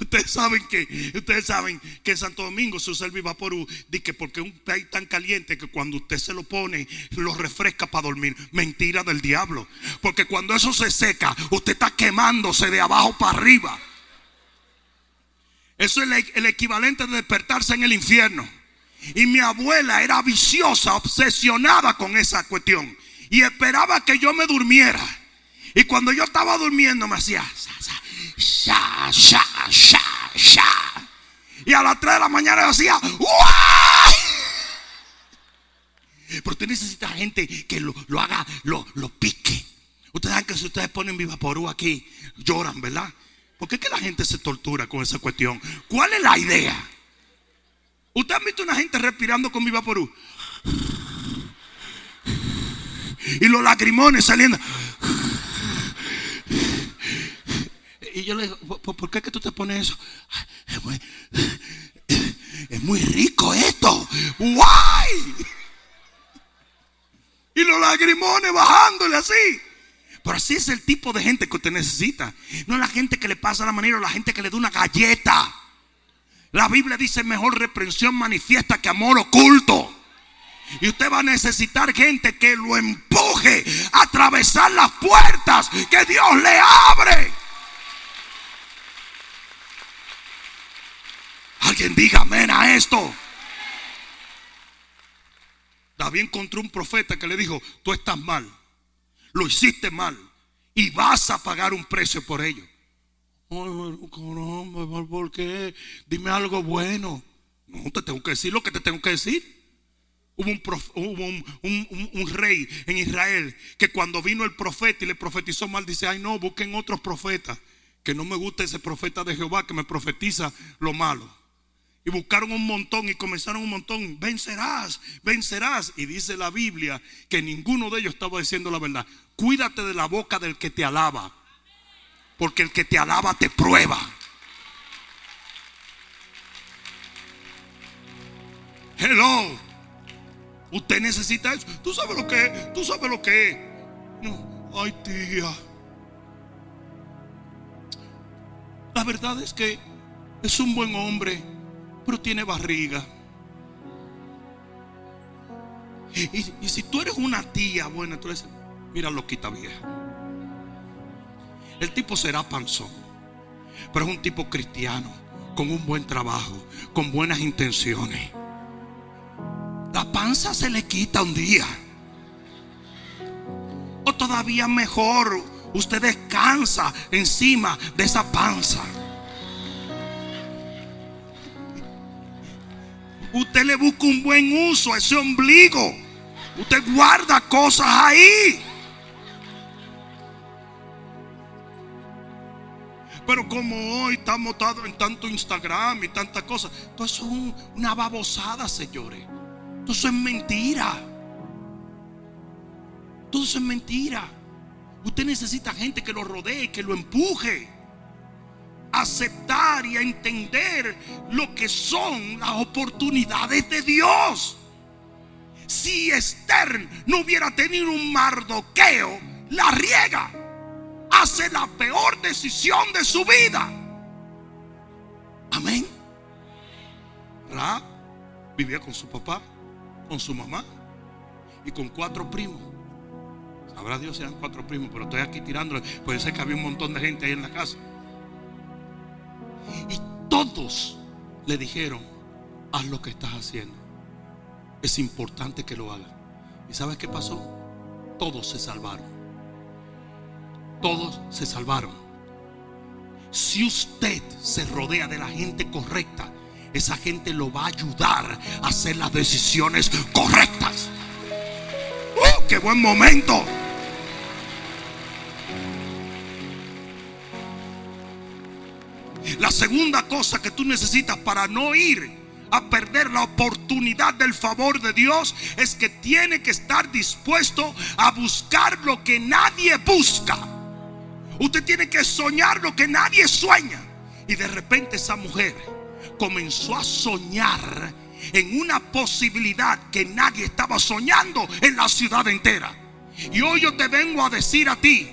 Ustedes saben que, ustedes saben que Santo Domingo se usa el Vivaporú, que porque un país tan caliente que cuando usted se lo pone, lo refresca para dormir. Mentira del diablo. Porque cuando eso se seca, usted está quemándose de abajo para arriba. Eso es el equivalente de despertarse en el infierno. Y mi abuela era viciosa, obsesionada con esa cuestión. Y esperaba que yo me durmiera. Y cuando yo estaba durmiendo me hacía sha, sha, sha, sha. Y a las 3 de la mañana yo hacía, Pero usted necesita gente que lo, haga, lo, lo, pique. Ustedes saben que si ustedes ponen viva porú aquí, lloran, ¿verdad? ¿Por qué que la gente se tortura con esa cuestión? ¿Cuál es la idea? ¿Usted ha visto una gente respirando con viva porú? Y los lagrimones saliendo. Y yo le digo, ¿por qué que tú te pones eso? Es muy, es rico esto. ¡Guay! Y los lagrimones bajándole así. Pero así es el tipo de gente que usted necesita. No la gente que le pasa la manera, la gente que le da una galleta. La Biblia dice mejor reprensión manifiesta que amor oculto. Y usted va a necesitar gente que lo empuje a atravesar las puertas que Dios le abre. Alguien diga amén a esto. David encontró un profeta que le dijo, tú estás mal, lo hiciste mal y vas a pagar un precio por ello. ¿por qué? Dime algo bueno. No te tengo que decir lo que te tengo que decir. Hubo, un, rey en Israel que cuando vino el profeta y le profetizó mal, dice, ay no, busquen otros profetas, que no me gusta ese profeta de Jehová que me profetiza lo malo. Y buscaron un montón y comenzaron un montón. Vencerás, vencerás. Y dice la Biblia que ninguno de ellos estaba diciendo la verdad. Cuídate de la boca del que te alaba. Porque el que te alaba te prueba. Hello. Usted necesita eso. Tú sabes lo que es. Tú sabes lo que es. No. Ay, tía. La verdad es que es un buen hombre pero tiene barriga. Y, si tú eres una tía buena, tú dices, mira loquita vieja. El tipo será panzón, pero es un tipo cristiano, con un buen trabajo, con buenas intenciones. La panza se le quita un día. O todavía mejor, usted descansa encima de esa panza. Usted le busca un buen uso a ese ombligo. Usted guarda cosas ahí. Pero como hoy estamos en tanto Instagram y tantas cosas, todo eso es una babosada, señores. Todo eso es mentira. Todo eso es mentira. Usted necesita gente que lo rodee, que lo empuje. aceptar y a entender lo que son las oportunidades de Dios. Si Esther no hubiera tenido un mardoqueo, la riega. Hace la peor decisión de su vida. Amén. Ra vivía con su papá, con su mamá y con cuatro primos. Sabrá Dios sean cuatro primos, pero estoy aquí tirándole. Puede ser que había un montón de gente ahí en la casa. Y todos le dijeron, haz lo que estás haciendo. Es importante que lo hagas. ¿Y sabes qué pasó? Todos se salvaron. Todos se salvaron. Si usted se rodea de la gente correcta, esa gente lo va a ayudar a hacer las decisiones correctas. ¡Oh, qué buen momento! La segunda cosa que tú necesitas para no ir a perder la oportunidad del favor de Dios es que tiene que estar dispuesto a buscar lo que nadie busca. Usted tiene que soñar lo que nadie sueña. Y de repente esa mujer comenzó a soñar en una posibilidad que nadie estaba soñando en la ciudad entera. Y hoy yo te vengo a decir a ti,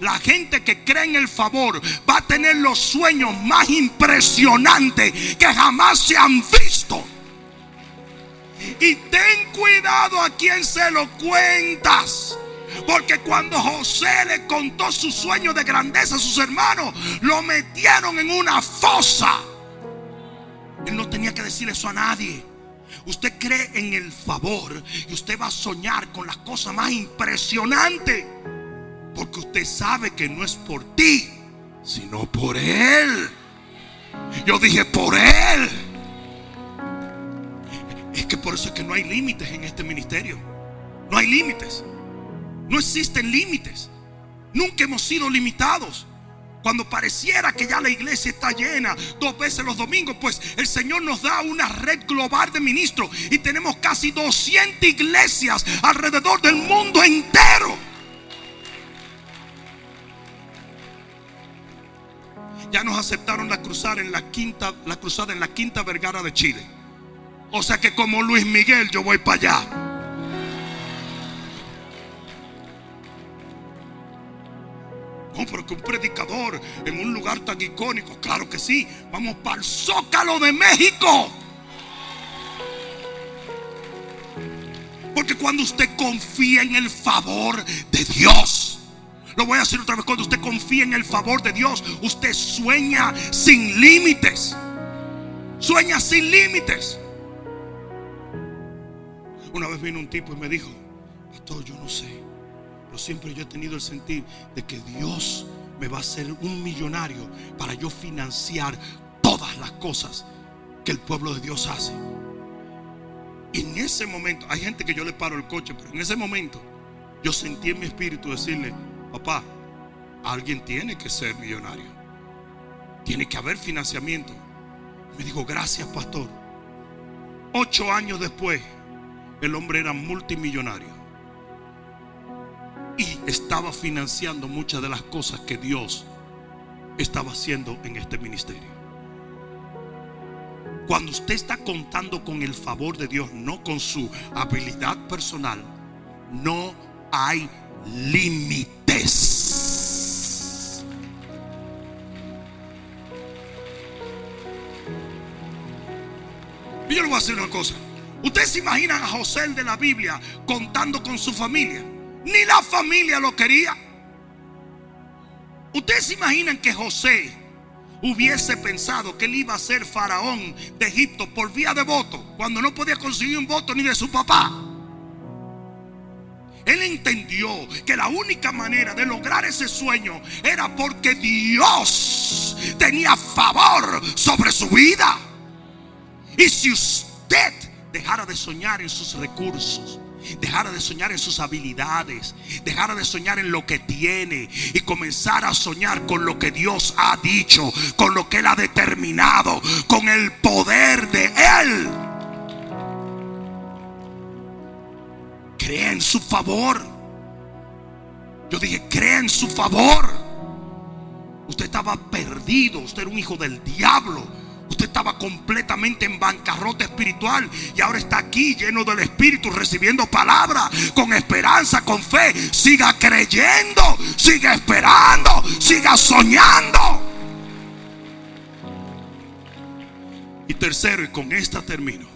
la gente que cree en el favor va a tener los sueños más impresionantes que jamás se han visto. Y ten cuidado a quien se lo cuentas. Porque cuando José le contó su sueño de grandeza a sus hermanos, lo metieron en una fosa. Él no tenía que decir eso a nadie. Usted cree en el favor y usted va a soñar con las cosas más impresionantes. Porque usted sabe que no es por ti, sino por Él. Yo dije, por Él. Es que por eso es que no hay límites en este ministerio. No hay límites. No existen límites. Nunca hemos sido limitados. Cuando pareciera que ya la iglesia está llena dos veces los domingos, pues el Señor nos da una red global de ministros y tenemos casi 200 iglesias alrededor del mundo entero. ya nos aceptaron la cruzada en la quinta, la cruzada en la quinta Vergara de Chile. O sea que como Luis Miguel yo voy para allá. Pero que un predicador en un lugar tan icónico, claro que sí. Vamos para el Zócalo de México. Porque cuando usted confía en el favor de Dios, lo voy a decir otra vez. Cuando usted confía en el favor de Dios, usted sueña sin límites. Sueña sin límites. Una vez vino un tipo y me dijo, pastor, yo no sé, pero siempre yo he tenido el sentir de que Dios me va a hacer un millonario para yo financiar todas las cosas que el pueblo de Dios hace. Y en ese momento, hay gente que yo le paro el coche, pero en ese momento yo sentí en mi espíritu decirle, papá, alguien tiene que ser millonario. Tiene que haber financiamiento. Me dijo, gracias, pastor. Ocho años después, el hombre era multimillonario. Y estaba financiando muchas de las cosas que Dios estaba haciendo en este ministerio. Cuando usted está contando con el favor de Dios, no con su habilidad personal, no hay límites. Yo le voy a decir una cosa. Ustedes se imaginan a José el de la Biblia contando con su familia. Ni la familia lo quería. Ustedes se imaginan que José hubiese pensado que él iba a ser faraón de Egipto por vía de voto, cuando no podía conseguir un voto ni de su papá. Él entendió que la única manera de lograr ese sueño era porque Dios tenía favor sobre su vida. Y si usted dejara de soñar en sus recursos, dejara de soñar en sus habilidades, dejara de soñar en lo que tiene y comenzara a soñar con lo que Dios ha dicho, con lo que Él ha determinado, con el poder de Él. Crea en su favor. Yo dije, crea en su favor. Usted estaba perdido, usted era un hijo del diablo. Estaba completamente en bancarrota espiritual y ahora está aquí lleno del Espíritu, recibiendo palabra, con esperanza, con fe. Siga creyendo, siga esperando, siga soñando. Y tercero, y con esta termino.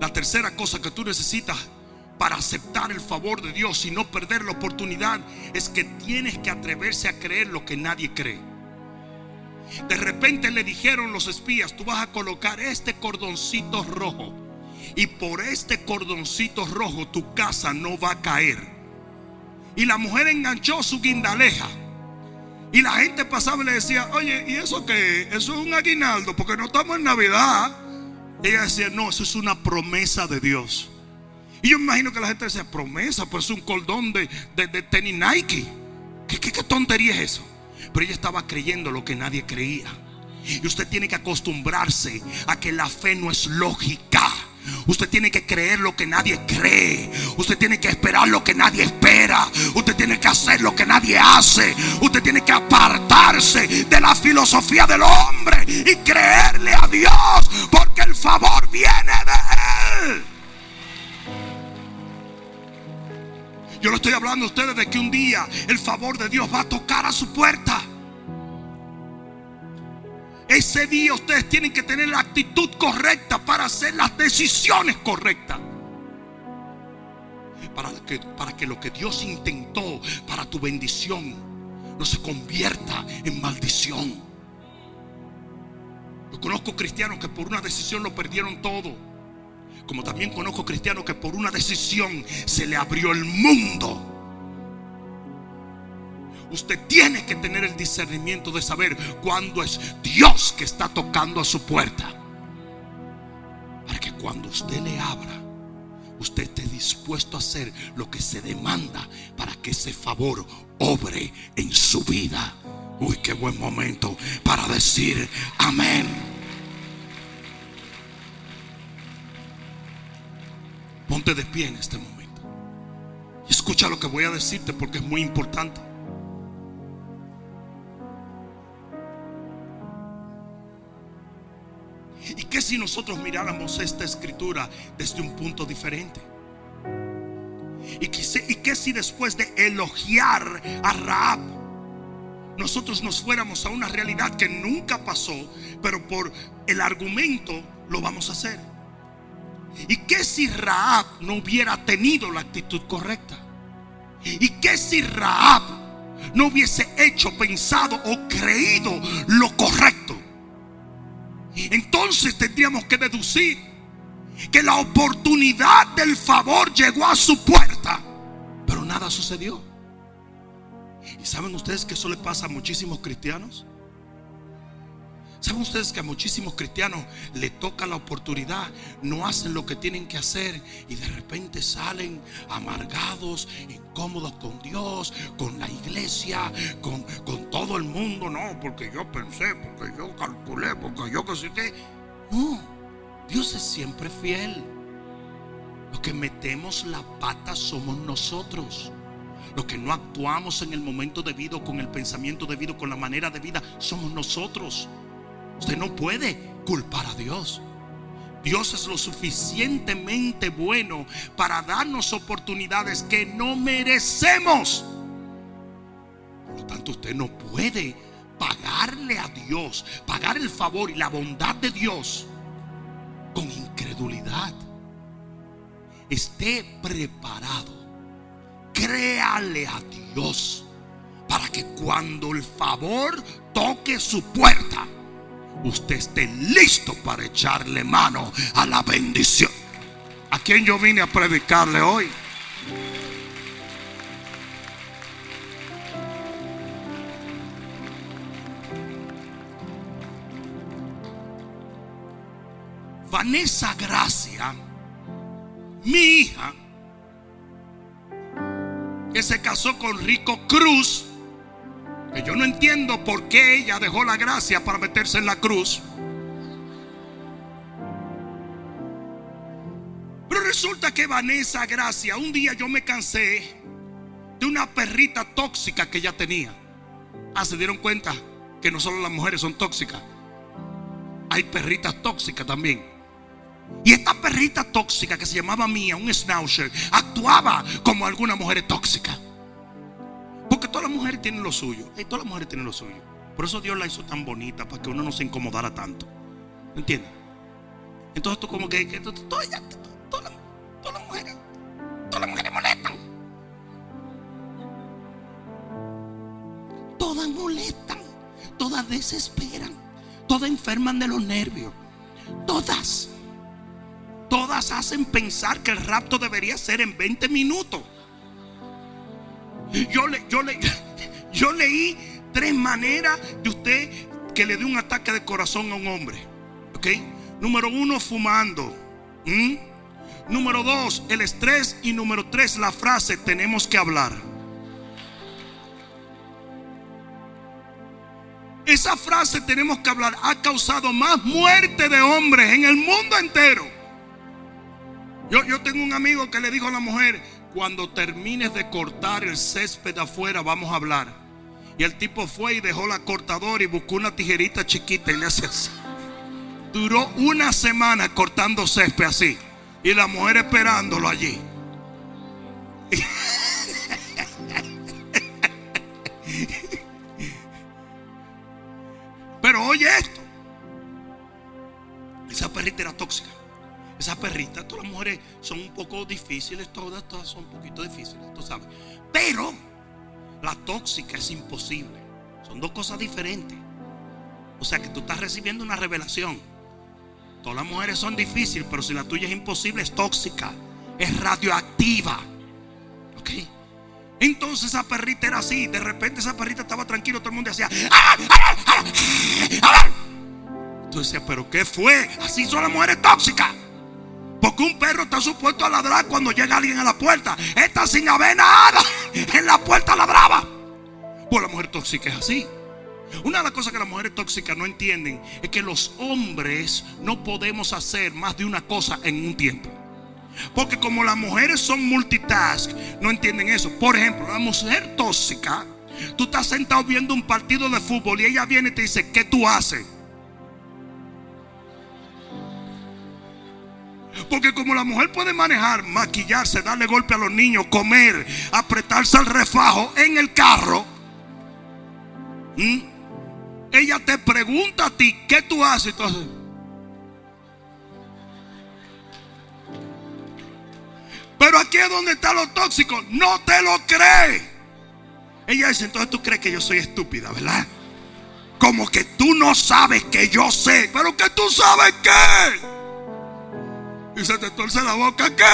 La tercera cosa que tú necesitas para aceptar el favor de Dios y no perder la oportunidad es que tienes que atreverse a creer lo que nadie cree. De repente le dijeron los espías, tú vas a colocar este cordoncito rojo y por este cordoncito rojo tu casa no va a caer. Y la mujer enganchó su guindaleja. Y la gente pasaba y le decía, oye, ¿y eso qué? Eso es un aguinaldo porque no estamos en Navidad. ella decía, no, eso es una promesa de Dios. Y yo me imagino que la gente decía, promesa, pues es un cordón de, de, tenis Nike. ¿Qué, qué, tontería es eso? Pero ella estaba creyendo lo que nadie creía. Y usted tiene que acostumbrarse a que la fe no es lógica. Usted tiene que creer lo que nadie cree. Usted tiene que esperar lo que nadie espera. Usted tiene que hacer lo que nadie hace. Usted tiene que apartarse de la filosofía del hombre y creerle a Dios. Porque el favor viene de Él. Yo le estoy hablando a ustedes de que un día el favor de Dios va a tocar a su puerta. Ese día ustedes tienen que tener la actitud correcta para hacer las decisiones correctas. Para que, para que lo que Dios intentó para tu bendición no se convierta en maldición. Yo conozco cristianos que por una decisión lo perdieron todo. Como también conozco cristianos que por una decisión se le abrió el mundo. Usted tiene que tener el discernimiento de saber cuándo es Dios que está tocando a su puerta. Para que cuando usted le abra, usted esté dispuesto a hacer lo que se demanda para que ese favor obre en su vida. Uy, qué buen momento para decir amén. Ponte de pie en este momento. Y escucha lo que voy a decirte porque es muy importante. ¿Y qué si nosotros miráramos esta escritura desde un punto diferente? ¿Y qué, si después de elogiar a Raab, nosotros nos fuéramos a una realidad que nunca pasó, pero por el argumento lo vamos a hacer? ¿Y qué si Raab no hubiera tenido la actitud correcta? ¿Y qué si Raab no hubiese hecho, pensado o creído lo correcto? Entonces tendríamos que deducir que la oportunidad del favor llegó a su puerta, pero nada sucedió. ¿Y saben ustedes que eso le pasa a muchísimos cristianos? ¿Saben ustedes que a muchísimos cristianos le toca la oportunidad, no hacen lo que tienen que hacer y de repente salen amargados, incómodos con Dios, con la iglesia, con, con todo el mundo? No, porque yo pensé, porque yo calculé, porque yo qué. No, Dios es siempre fiel. Lo que metemos la pata somos nosotros. Los que no actuamos en el momento debido, con el pensamiento debido, con la manera de vida, somos nosotros. Usted no puede culpar a Dios. Dios es lo suficientemente bueno para darnos oportunidades que no merecemos. Por lo tanto, usted no puede pagarle a Dios, pagar el favor y la bondad de Dios con incredulidad. Esté preparado. Créale a Dios para que cuando el favor toque su puerta, usted esté listo para echarle mano a la bendición. ¿A quién yo vine a predicarle hoy? Vanessa Gracia, mi hija, que se casó con Rico Cruz, que yo no entiendo por qué ella dejó la gracia para meterse en la cruz. Pero resulta que Vanessa Gracia, un día yo me cansé de una perrita tóxica que ella tenía. Ah, se dieron cuenta que no solo las mujeres son tóxicas, hay perritas tóxicas también. Y esta perrita tóxica que se llamaba Mía, un schnauzer, actuaba como algunas mujeres tóxicas. Porque todas las mujeres tienen lo suyo. Y todas las mujeres tienen lo suyo. Por eso Dios la hizo tan bonita, para que uno no se incomodara tanto. ¿Entiendes? Entonces tú como que, todas, las, todas las mujeres, todas las mujeres molestan. Todas molestan, todas desesperan, todas enferman de los nervios. Todas. Todas hacen pensar que el rapto debería ser en 20 minutos. Yo, le, yo, le, yo leí tres maneras de usted que le dé un ataque de corazón a un hombre. ¿Ok? Número uno, fumando. Número dos, el estrés. Y número tres, la frase, tenemos que hablar. Esa frase, tenemos que hablar, ha causado más muerte de hombres en el mundo entero. Yo, yo tengo un amigo que le dijo a la mujer, cuando termines de cortar el césped afuera, vamos a hablar. Y el tipo fue y dejó la cortadora y buscó una tijerita chiquita y le hace así. Duró una semana cortando césped así. Y la mujer esperándolo allí. Pero oye esto. Esa perrita era tóxica. Esa perrita, todas las mujeres son un poco difíciles, todas, todas son un poquito difíciles, tú sabes. Pero la tóxica es imposible. Son dos cosas diferentes. O sea que tú estás recibiendo una revelación. Todas las mujeres son difíciles, pero si la tuya es imposible, es tóxica, es radioactiva. ¿Ok? Entonces esa perrita era así. De repente esa perrita estaba tranquila, todo el mundo decía. Entonces decía, ¿pero qué fue? Así son las mujeres tóxicas. Porque un perro está supuesto a ladrar cuando llega alguien a la puerta. Esta sin haber nada. En la puerta ladraba. Pues la mujer tóxica es así. Una de las cosas que las mujeres tóxicas no entienden es que los hombres no podemos hacer más de una cosa en un tiempo. Porque como las mujeres son multitask, no entienden eso. Por ejemplo, la mujer tóxica, tú estás sentado viendo un partido de fútbol y ella viene y te dice, ¿qué tú haces? Porque como la mujer puede manejar, maquillarse, darle golpe a los niños, comer, apretarse al refajo en el carro, ella te pregunta a ti, ¿qué tú haces? Entonces, pero aquí es donde está lo tóxico, no te lo crees. Ella dice, entonces tú crees que yo soy estúpida, ¿verdad? Como que tú no sabes que yo sé, pero que tú sabes qué y se te torce la boca. ¿Qué?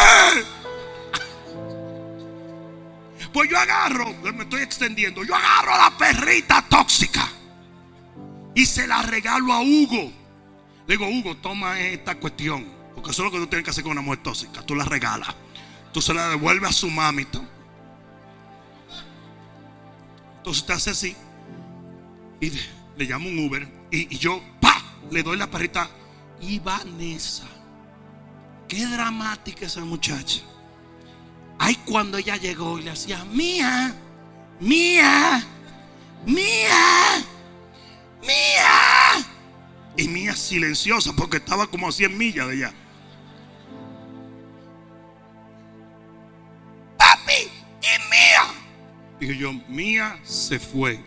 Pues yo agarro, me estoy extendiendo, yo agarro a la perrita tóxica y se la regalo a Hugo. Le digo, Hugo, toma esta cuestión, porque eso es lo que tú tienes que hacer con una mujer tóxica. Tú la regalas, tú se la devuelves a su mamito. Entonces te hace así y le llamo un Uber y, y yo, pa, le doy la perrita y Vanessa. Qué dramática esa muchacha. Ay, cuando ella llegó y le hacía, mía, mía, mía, mía. Y mía silenciosa porque estaba como a 100 millas de allá. Papi, y mía. Dije yo, mía se fue.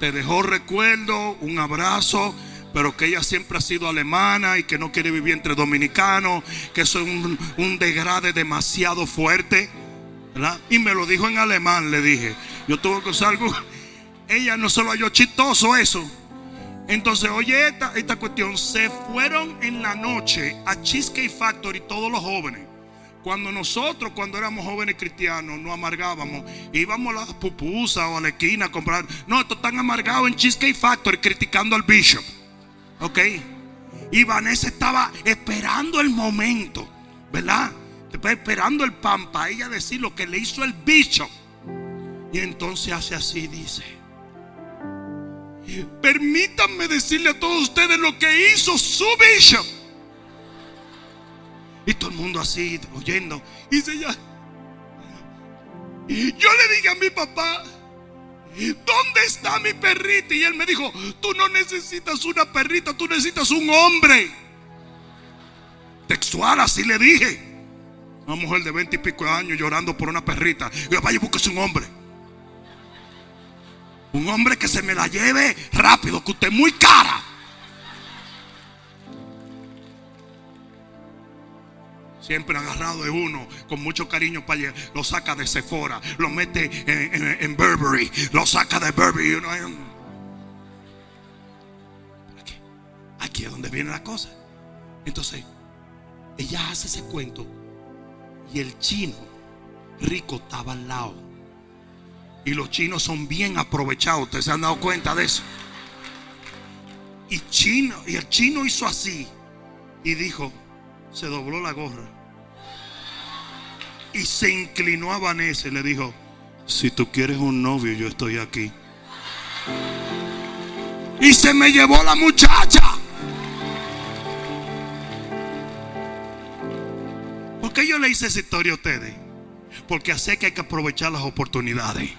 Te dejó recuerdo, un abrazo pero que ella siempre ha sido alemana y que no quiere vivir entre dominicanos, que eso es un, un degrade demasiado fuerte. ¿verdad? Y me lo dijo en alemán, le dije. Yo tuve que usar algo. Ella no solo halló chistoso eso. Entonces, oye, esta, esta cuestión. Se fueron en la noche a Cheesecake Factory todos los jóvenes. Cuando nosotros, cuando éramos jóvenes cristianos, no amargábamos, íbamos a las pupusas o a la esquina a comprar. No, estos están amargados en Cheesecake Factory criticando al bishop. ¿Ok? Y Vanessa estaba esperando el momento, ¿verdad? Después esperando el pan para ella decir lo que le hizo el bicho. Y entonces hace así, dice. Permítanme decirle a todos ustedes lo que hizo su bishop. Y todo el mundo así oyendo. Y dice ya. Yo le dije a mi papá, ¿dónde está mi perrita? Y él me dijo, tú no necesitas una perrita, tú necesitas un hombre. Textual, así le dije. Una mujer de veinte y pico años llorando por una perrita. Y yo, vaya, busque un hombre. Un hombre que se me la lleve rápido, que usted es muy cara. Siempre agarrado de uno con mucho cariño para allá. Lo saca de Sephora, lo mete en, Burberry, lo saca de Burberry. aquí, aquí es donde viene la cosa. Entonces, ella hace ese cuento y el chino rico estaba al lado. Y los chinos son bien aprovechados. Ustedes se han dado cuenta de eso. Y, chino, y el chino hizo así. Y dijo, se dobló la gorra. Y se inclinó a Vanessa y le dijo, si tú quieres un novio, yo estoy aquí. Y se me llevó la muchacha. ¿Por qué yo le hice esa historia a ustedes? Porque sé que hay que aprovechar las oportunidades.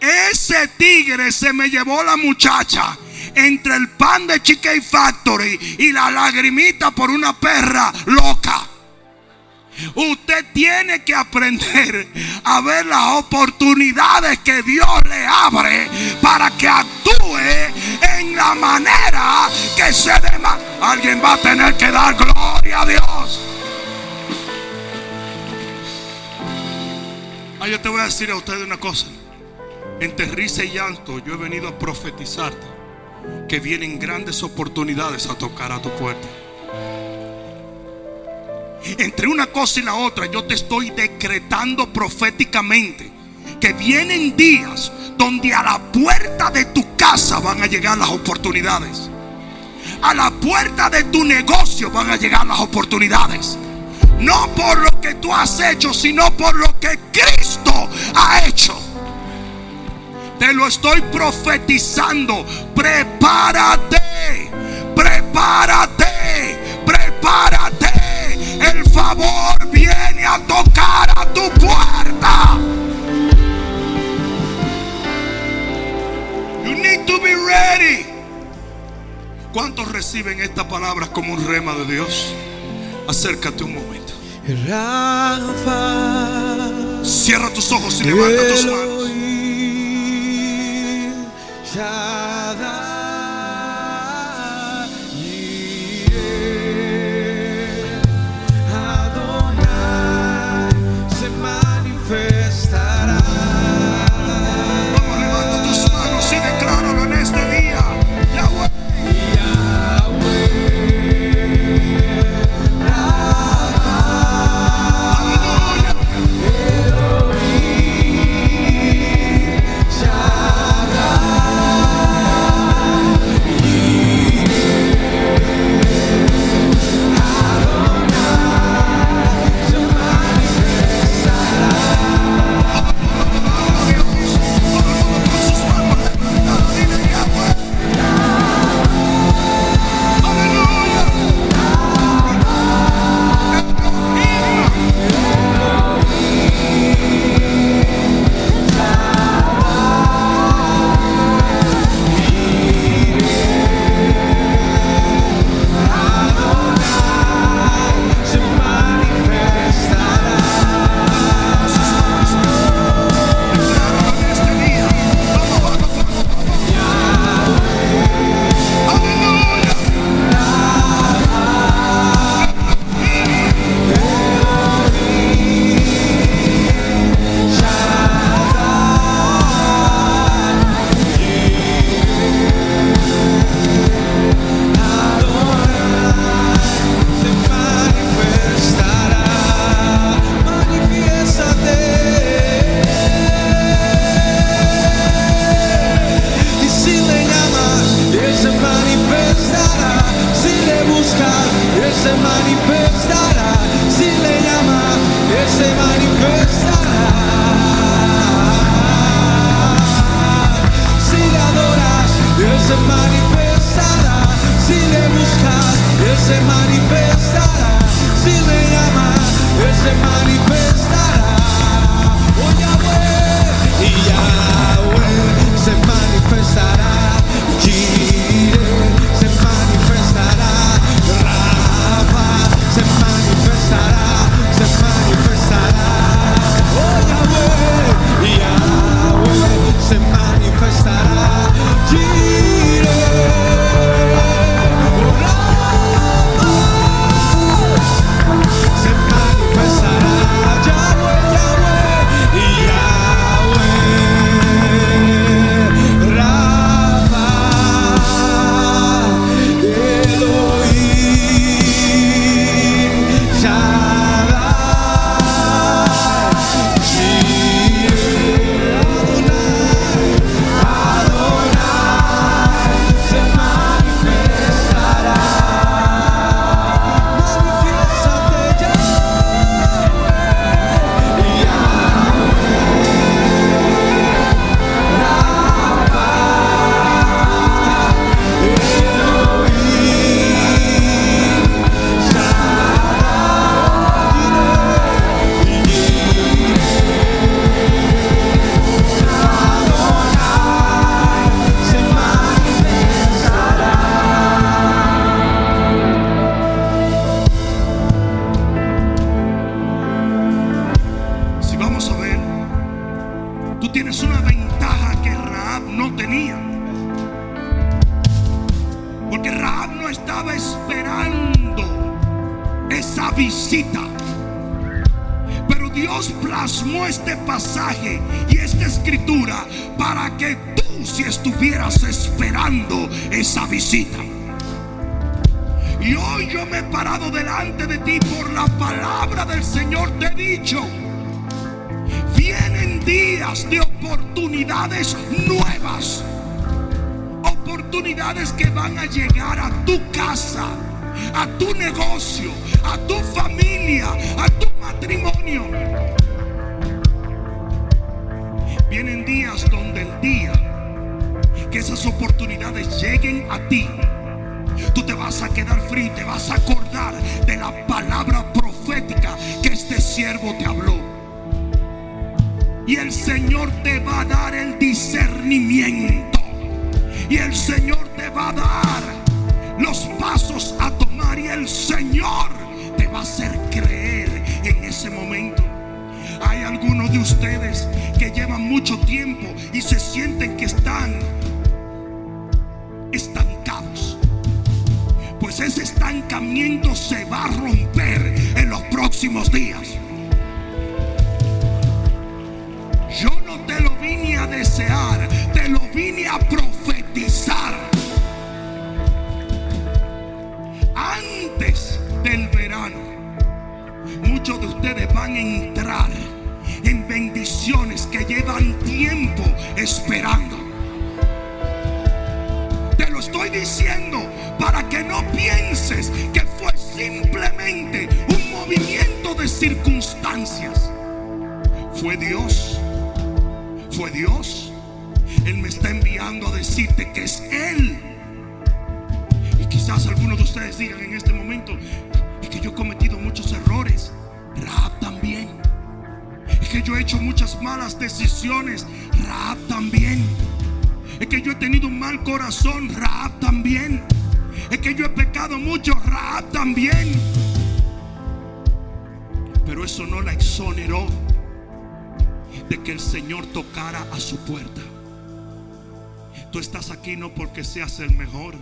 Ese tigre se me llevó la muchacha entre el pan de Chicken Factory y la lagrimita por una perra loca. Usted tiene que aprender a ver las oportunidades que Dios le abre para que actúe en la manera que se demanda. Alguien va a tener que dar gloria a Dios. Ah, yo te voy a decir a ustedes una cosa. Entre risa y llanto, yo he venido a profetizarte que vienen grandes oportunidades a tocar a tu puerta. Entre una cosa y la otra, yo te estoy decretando proféticamente que vienen días donde a la puerta de tu casa van a llegar las oportunidades. A la puerta de tu negocio van a llegar las oportunidades. No por lo que tú has hecho, sino por lo que Cristo ha hecho. Te lo estoy profetizando. Prepárate. Prepárate. Prepárate. El favor viene a tocar a tu puerta. You need to be ready. ¿Cuántos reciben esta palabra como un rema de Dios? Acércate un momento. Rafa, Cierra tus ojos y levanta tus manos. Se se manifestará. Si le buscas, Él se manifestará. Si le llamas, Él se manifestará. Oportunidades que van a llegar a tu casa, a tu negocio, a tu familia, a tu matrimonio. Vienen días donde el día que esas oportunidades lleguen a ti, tú te vas a quedar frío te vas a acordar de la palabra profética que este siervo te habló. Y el Señor te va a dar el discernimiento. Y el Señor te va a dar los pasos a tomar. Y el Señor te va a hacer creer en ese momento. Hay algunos de ustedes que llevan mucho tiempo y se sienten que están estancados. Pues ese estancamiento se va a romper en los próximos días. Yo no te lo vine a desear, te lo vine a de ustedes van a entrar en bendiciones que llevan tiempo esperando. Te lo estoy diciendo para que no pienses que fue simplemente un movimiento de circunstancias. Fue Dios fue Dios. Él me está enviando a decirte que es Él. Y quizás algunos de ustedes digan en este momento, que yo he cometido muchos errores. Raab también. Es que yo he hecho muchas malas decisiones. Raab también. Es que yo he tenido un mal corazón. Raab también. Es que yo he pecado mucho. Raab también. Pero eso no la exoneró de que el Señor tocara a su puerta. Tú estás aquí no porque seas el mejor.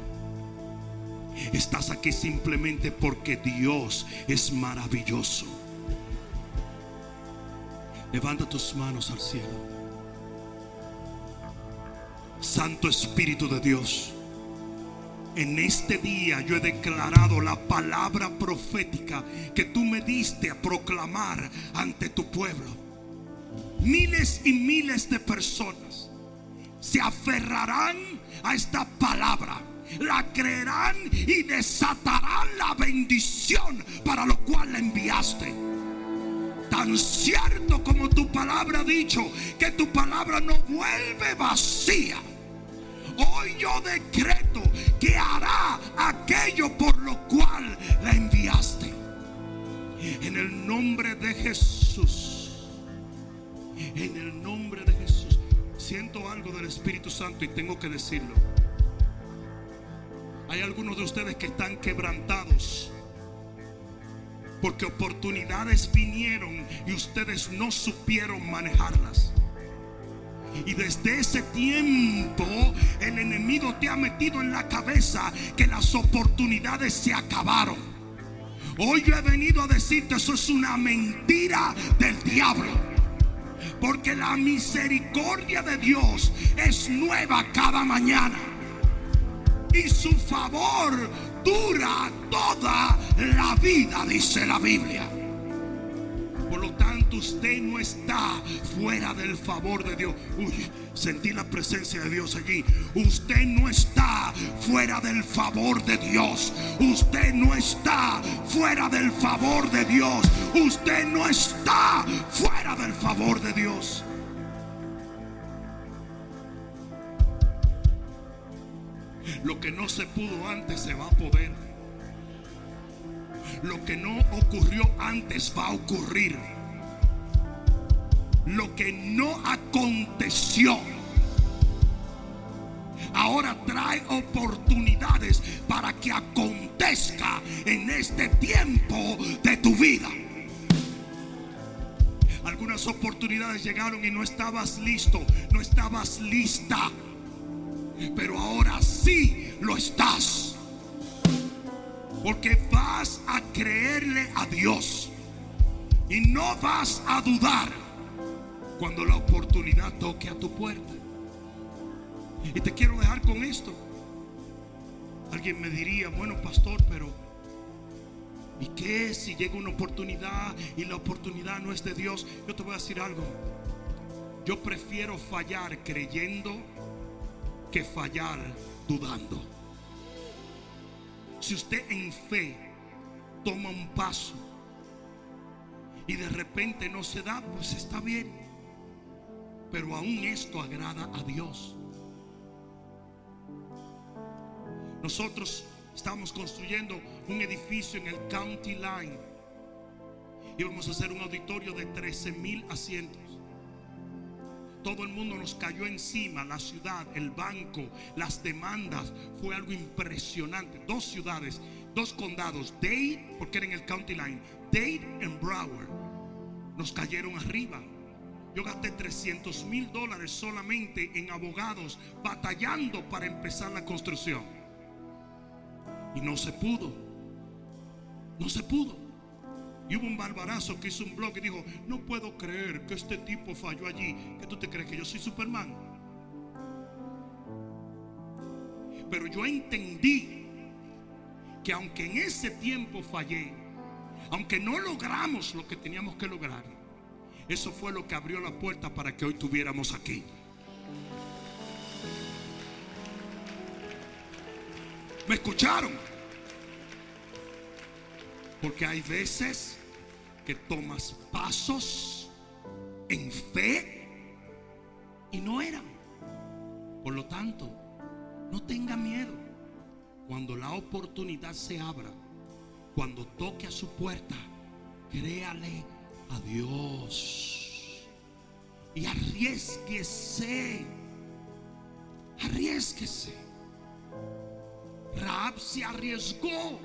Estás aquí simplemente porque Dios es maravilloso. Levanta tus manos al cielo. Santo Espíritu de Dios. En este día yo he declarado la palabra profética que tú me diste a proclamar ante tu pueblo. Miles y miles de personas se aferrarán a esta palabra la creerán y desatarán la bendición para lo cual la enviaste. Tan cierto como tu palabra ha dicho, que tu palabra no vuelve vacía. Hoy yo decreto que hará aquello por lo cual la enviaste. En el nombre de Jesús. En el nombre de Jesús. Siento algo del Espíritu Santo y tengo que decirlo. Hay algunos de ustedes que están quebrantados. Porque oportunidades vinieron y ustedes no supieron manejarlas. Y desde ese tiempo el enemigo te ha metido en la cabeza que las oportunidades se acabaron. Hoy yo he venido a decirte eso es una mentira del diablo. Porque la misericordia de Dios es nueva cada mañana. Y su favor dura toda la vida, dice la Biblia. Por lo tanto, usted no está fuera del favor de Dios. Uy, sentí la presencia de Dios allí. Usted no está fuera del favor de Dios. Usted no está fuera del favor de Dios. Usted no está fuera del favor de Dios. Lo que no se pudo antes se va a poder. Lo que no ocurrió antes va a ocurrir. Lo que no aconteció ahora trae oportunidades para que acontezca en este tiempo de tu vida. Algunas oportunidades llegaron y no estabas listo, no estabas lista. Pero ahora sí lo estás. Porque vas a creerle a Dios. Y no vas a dudar cuando la oportunidad toque a tu puerta. Y te quiero dejar con esto. Alguien me diría, bueno, pastor, pero ¿y qué si llega una oportunidad y la oportunidad no es de Dios? Yo te voy a decir algo. Yo prefiero fallar creyendo que fallar dudando. Si usted en fe toma un paso y de repente no se da, pues está bien. Pero aún esto agrada a Dios. Nosotros estamos construyendo un edificio en el County Line y vamos a hacer un auditorio de 13 mil asientos. Todo el mundo nos cayó encima, la ciudad, el banco, las demandas. Fue algo impresionante. Dos ciudades, dos condados, Dade, porque era en el County Line, Dade and Broward, nos cayeron arriba. Yo gasté 300 mil dólares solamente en abogados batallando para empezar la construcción. Y no se pudo. No se pudo. Y hubo un barbarazo que hizo un blog y dijo, no puedo creer que este tipo falló allí. ¿Qué tú te crees que yo soy Superman? Pero yo entendí que aunque en ese tiempo fallé, aunque no logramos lo que teníamos que lograr, eso fue lo que abrió la puerta para que hoy tuviéramos aquí. ¿Me escucharon? Porque hay veces que tomas pasos en fe y no eran. Por lo tanto, no tenga miedo. Cuando la oportunidad se abra, cuando toque a su puerta, créale a Dios. Y arriesguese. Arriesguese. Raab se arriesgó.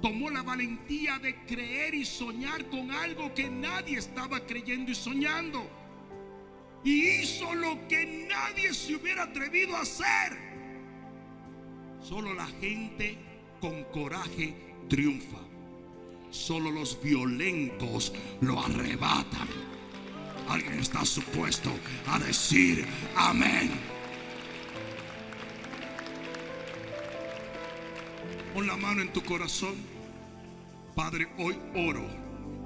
Tomó la valentía de creer y soñar con algo que nadie estaba creyendo y soñando. Y hizo lo que nadie se hubiera atrevido a hacer. Solo la gente con coraje triunfa. Solo los violentos lo arrebatan. Alguien está supuesto a decir amén. Pon la mano en tu corazón. Padre, hoy oro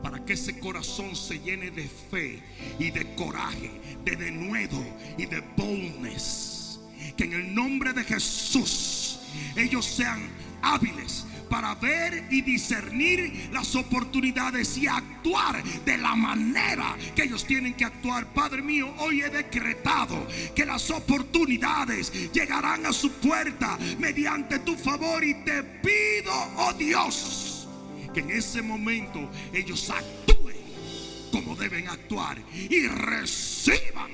para que ese corazón se llene de fe y de coraje, de denuedo y de boldness. Que en el nombre de Jesús ellos sean hábiles para ver y discernir las oportunidades y actuar de la manera que ellos tienen que actuar. Padre mío, hoy he decretado que las oportunidades llegarán a su puerta mediante tu favor y te pido, oh Dios, que en ese momento ellos actúen como deben actuar y reciban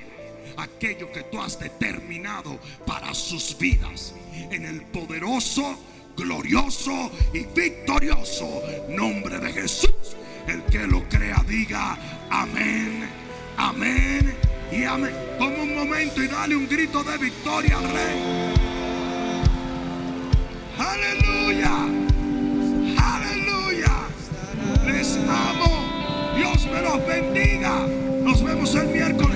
aquello que tú has determinado para sus vidas. En el poderoso glorioso y victorioso nombre de Jesús. El que lo crea diga amén, amén y amén. Toma un momento y dale un grito de victoria al rey. Aleluya, aleluya. Les amo. Dios me los bendiga. Nos vemos el miércoles.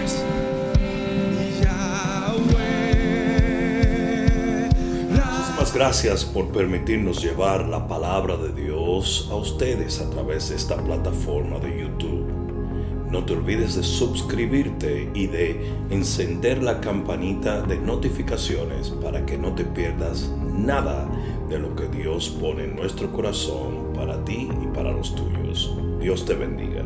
Gracias por permitirnos llevar la palabra de Dios a ustedes a través de esta plataforma de YouTube. No te olvides de suscribirte y de encender la campanita de notificaciones para que no te pierdas nada de lo que Dios pone en nuestro corazón para ti y para los tuyos. Dios te bendiga.